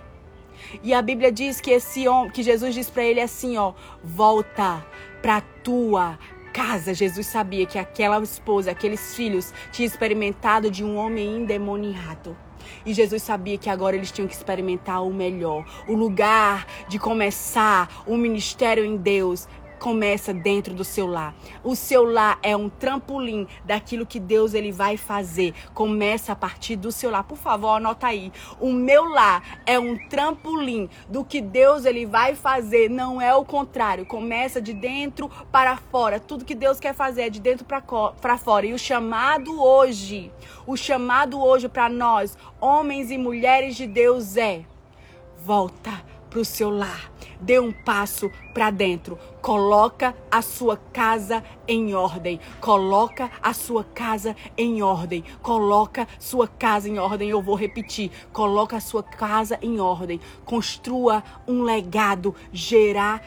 S1: E a Bíblia diz que esse homem, que Jesus diz para ele assim, ó, volta para tua casa. Jesus sabia que aquela esposa, aqueles filhos, tinham experimentado de um homem endemoniado. E Jesus sabia que agora eles tinham que experimentar o melhor, o lugar de começar o ministério em Deus começa dentro do seu lar. O seu lar é um trampolim daquilo que Deus ele vai fazer. Começa a partir do seu lar. Por favor, anota aí. O meu lar é um trampolim do que Deus ele vai fazer, não é o contrário. Começa de dentro para fora. Tudo que Deus quer fazer é de dentro para fora. E o chamado hoje, o chamado hoje para nós, homens e mulheres de Deus é volta para o seu lar. Dê um passo para dentro. Coloca a sua casa em ordem. Coloca a sua casa em ordem. Coloca sua casa em ordem. Eu vou repetir. Coloca a sua casa em ordem. Construa um legado geracional.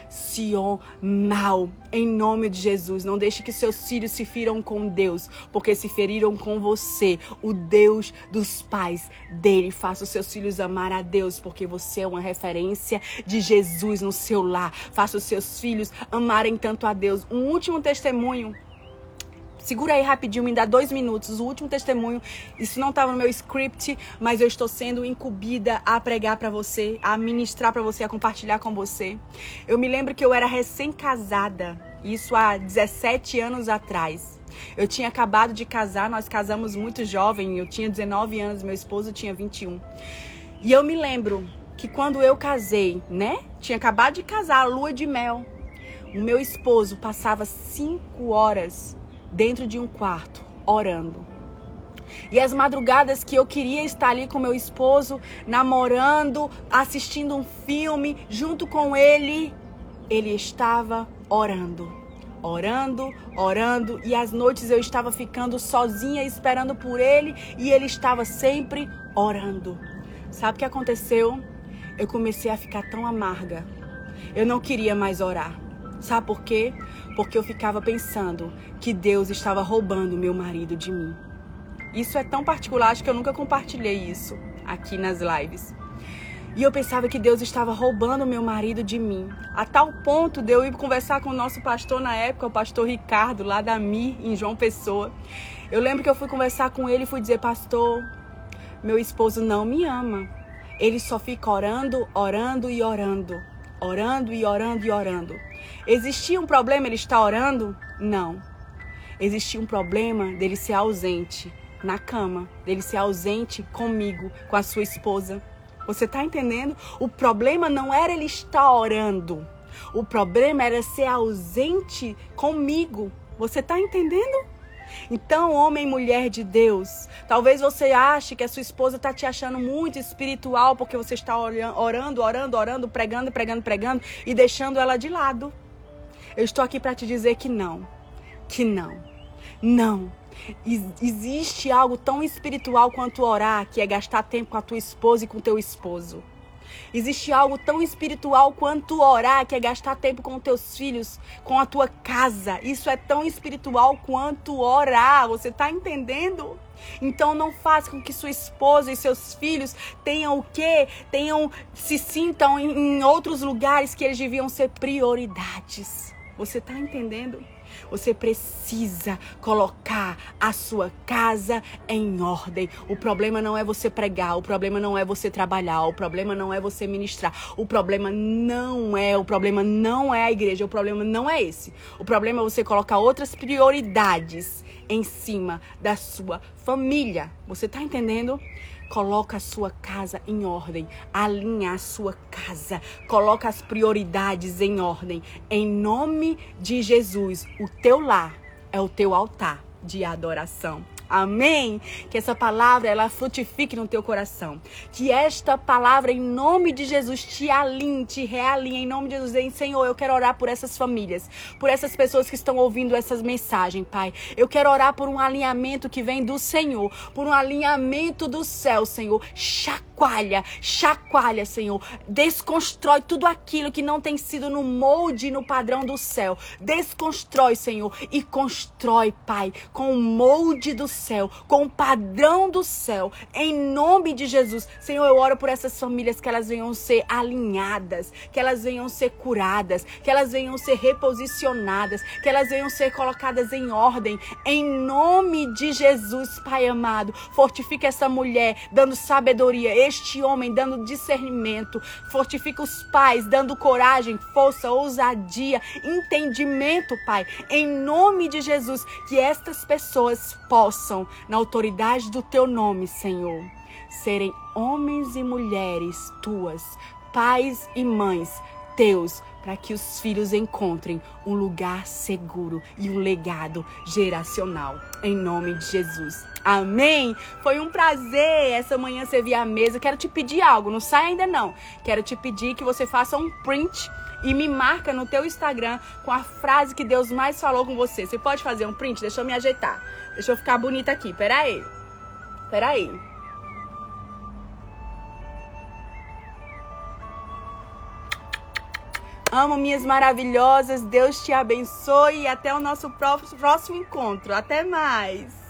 S1: Em nome de Jesus, não deixe que seus filhos se firam com Deus, porque se feriram com você, o Deus dos pais dele. Faça os seus filhos amar a Deus, porque você é uma referência de Jesus no seu lar. Faça os seus filhos amarem tanto a Deus. Um último testemunho. Segura aí rapidinho, me dá dois minutos. O último testemunho, isso não estava no meu script, mas eu estou sendo incumbida a pregar para você, a ministrar para você, a compartilhar com você. Eu me lembro que eu era recém-casada, isso há 17 anos atrás. Eu tinha acabado de casar, nós casamos muito jovem, eu tinha 19 anos, meu esposo tinha 21. E eu me lembro que quando eu casei, né? Tinha acabado de casar, lua de mel. O meu esposo passava cinco horas dentro de um quarto orando. E as madrugadas que eu queria estar ali com meu esposo, namorando, assistindo um filme junto com ele, ele estava orando. Orando, orando, e às noites eu estava ficando sozinha esperando por ele e ele estava sempre orando. Sabe o que aconteceu? Eu comecei a ficar tão amarga. Eu não queria mais orar. Sabe por quê? Porque eu ficava pensando que Deus estava roubando meu marido de mim. Isso é tão particular, acho que eu nunca compartilhei isso aqui nas lives. E eu pensava que Deus estava roubando meu marido de mim. A tal ponto de eu ir conversar com o nosso pastor na época, o pastor Ricardo, lá da Mi, em João Pessoa. Eu lembro que eu fui conversar com ele e fui dizer: Pastor, meu esposo não me ama. Ele só fica orando, orando e orando orando e orando e orando. Existia um problema ele estar orando? Não. Existia um problema dele ser ausente na cama, dele ser ausente comigo, com a sua esposa. Você está entendendo? O problema não era ele estar orando. O problema era ser ausente comigo. Você está entendendo? Então, homem e mulher de Deus, talvez você ache que a sua esposa está te achando muito espiritual porque você está orando, orando, orando, pregando, pregando, pregando e deixando ela de lado. Eu estou aqui para te dizer que não. Que não. Não. Existe algo tão espiritual quanto orar, que é gastar tempo com a tua esposa e com o teu esposo. Existe algo tão espiritual quanto orar, que é gastar tempo com teus filhos, com a tua casa. Isso é tão espiritual quanto orar. Você está entendendo? Então não faça com que sua esposa e seus filhos tenham o quê? Tenham se sintam em, em outros lugares que eles deviam ser prioridades. Você está entendendo? Você precisa colocar a sua casa em ordem. O problema não é você pregar, o problema não é você trabalhar, o problema não é você ministrar. O problema não é, o problema não é a igreja, o problema não é esse. O problema é você colocar outras prioridades em cima da sua família. Você tá entendendo? Coloca a sua casa em ordem. Alinha a sua casa. Coloca as prioridades em ordem. Em nome de Jesus, o teu lar é o teu altar de adoração. Amém? Que essa palavra ela frutifique no teu coração. Que esta palavra em nome de Jesus te alinhe, te realinhe em nome de Jesus. E, Senhor, eu quero orar por essas famílias, por essas pessoas que estão ouvindo essas mensagens, Pai. Eu quero orar por um alinhamento que vem do Senhor, por um alinhamento do céu, Senhor. Chacoalha chacoalha, chacoalha, Senhor. Desconstrói tudo aquilo que não tem sido no molde e no padrão do céu. Desconstrói, Senhor, e constrói, Pai, com o molde do céu, com o padrão do céu. Em nome de Jesus, Senhor, eu oro por essas famílias que elas venham ser alinhadas, que elas venham ser curadas, que elas venham ser reposicionadas, que elas venham ser colocadas em ordem. Em nome de Jesus, Pai amado, fortifica essa mulher, dando sabedoria, este homem dando discernimento, fortifica os pais, dando coragem, força, ousadia, entendimento, Pai. Em nome de Jesus, que estas pessoas possam, na autoridade do teu nome, Senhor, serem homens e mulheres tuas, pais e mães teus, para que os filhos encontrem um lugar seguro e um legado geracional. Em nome de Jesus. Amém? Foi um prazer essa manhã servir a mesa. Quero te pedir algo, não sai ainda não. Quero te pedir que você faça um print e me marca no teu Instagram com a frase que Deus mais falou com você. Você pode fazer um print? Deixa eu me ajeitar. Deixa eu ficar bonita aqui. Peraí. Peraí. Amo minhas maravilhosas. Deus te abençoe e até o nosso próximo encontro. Até mais.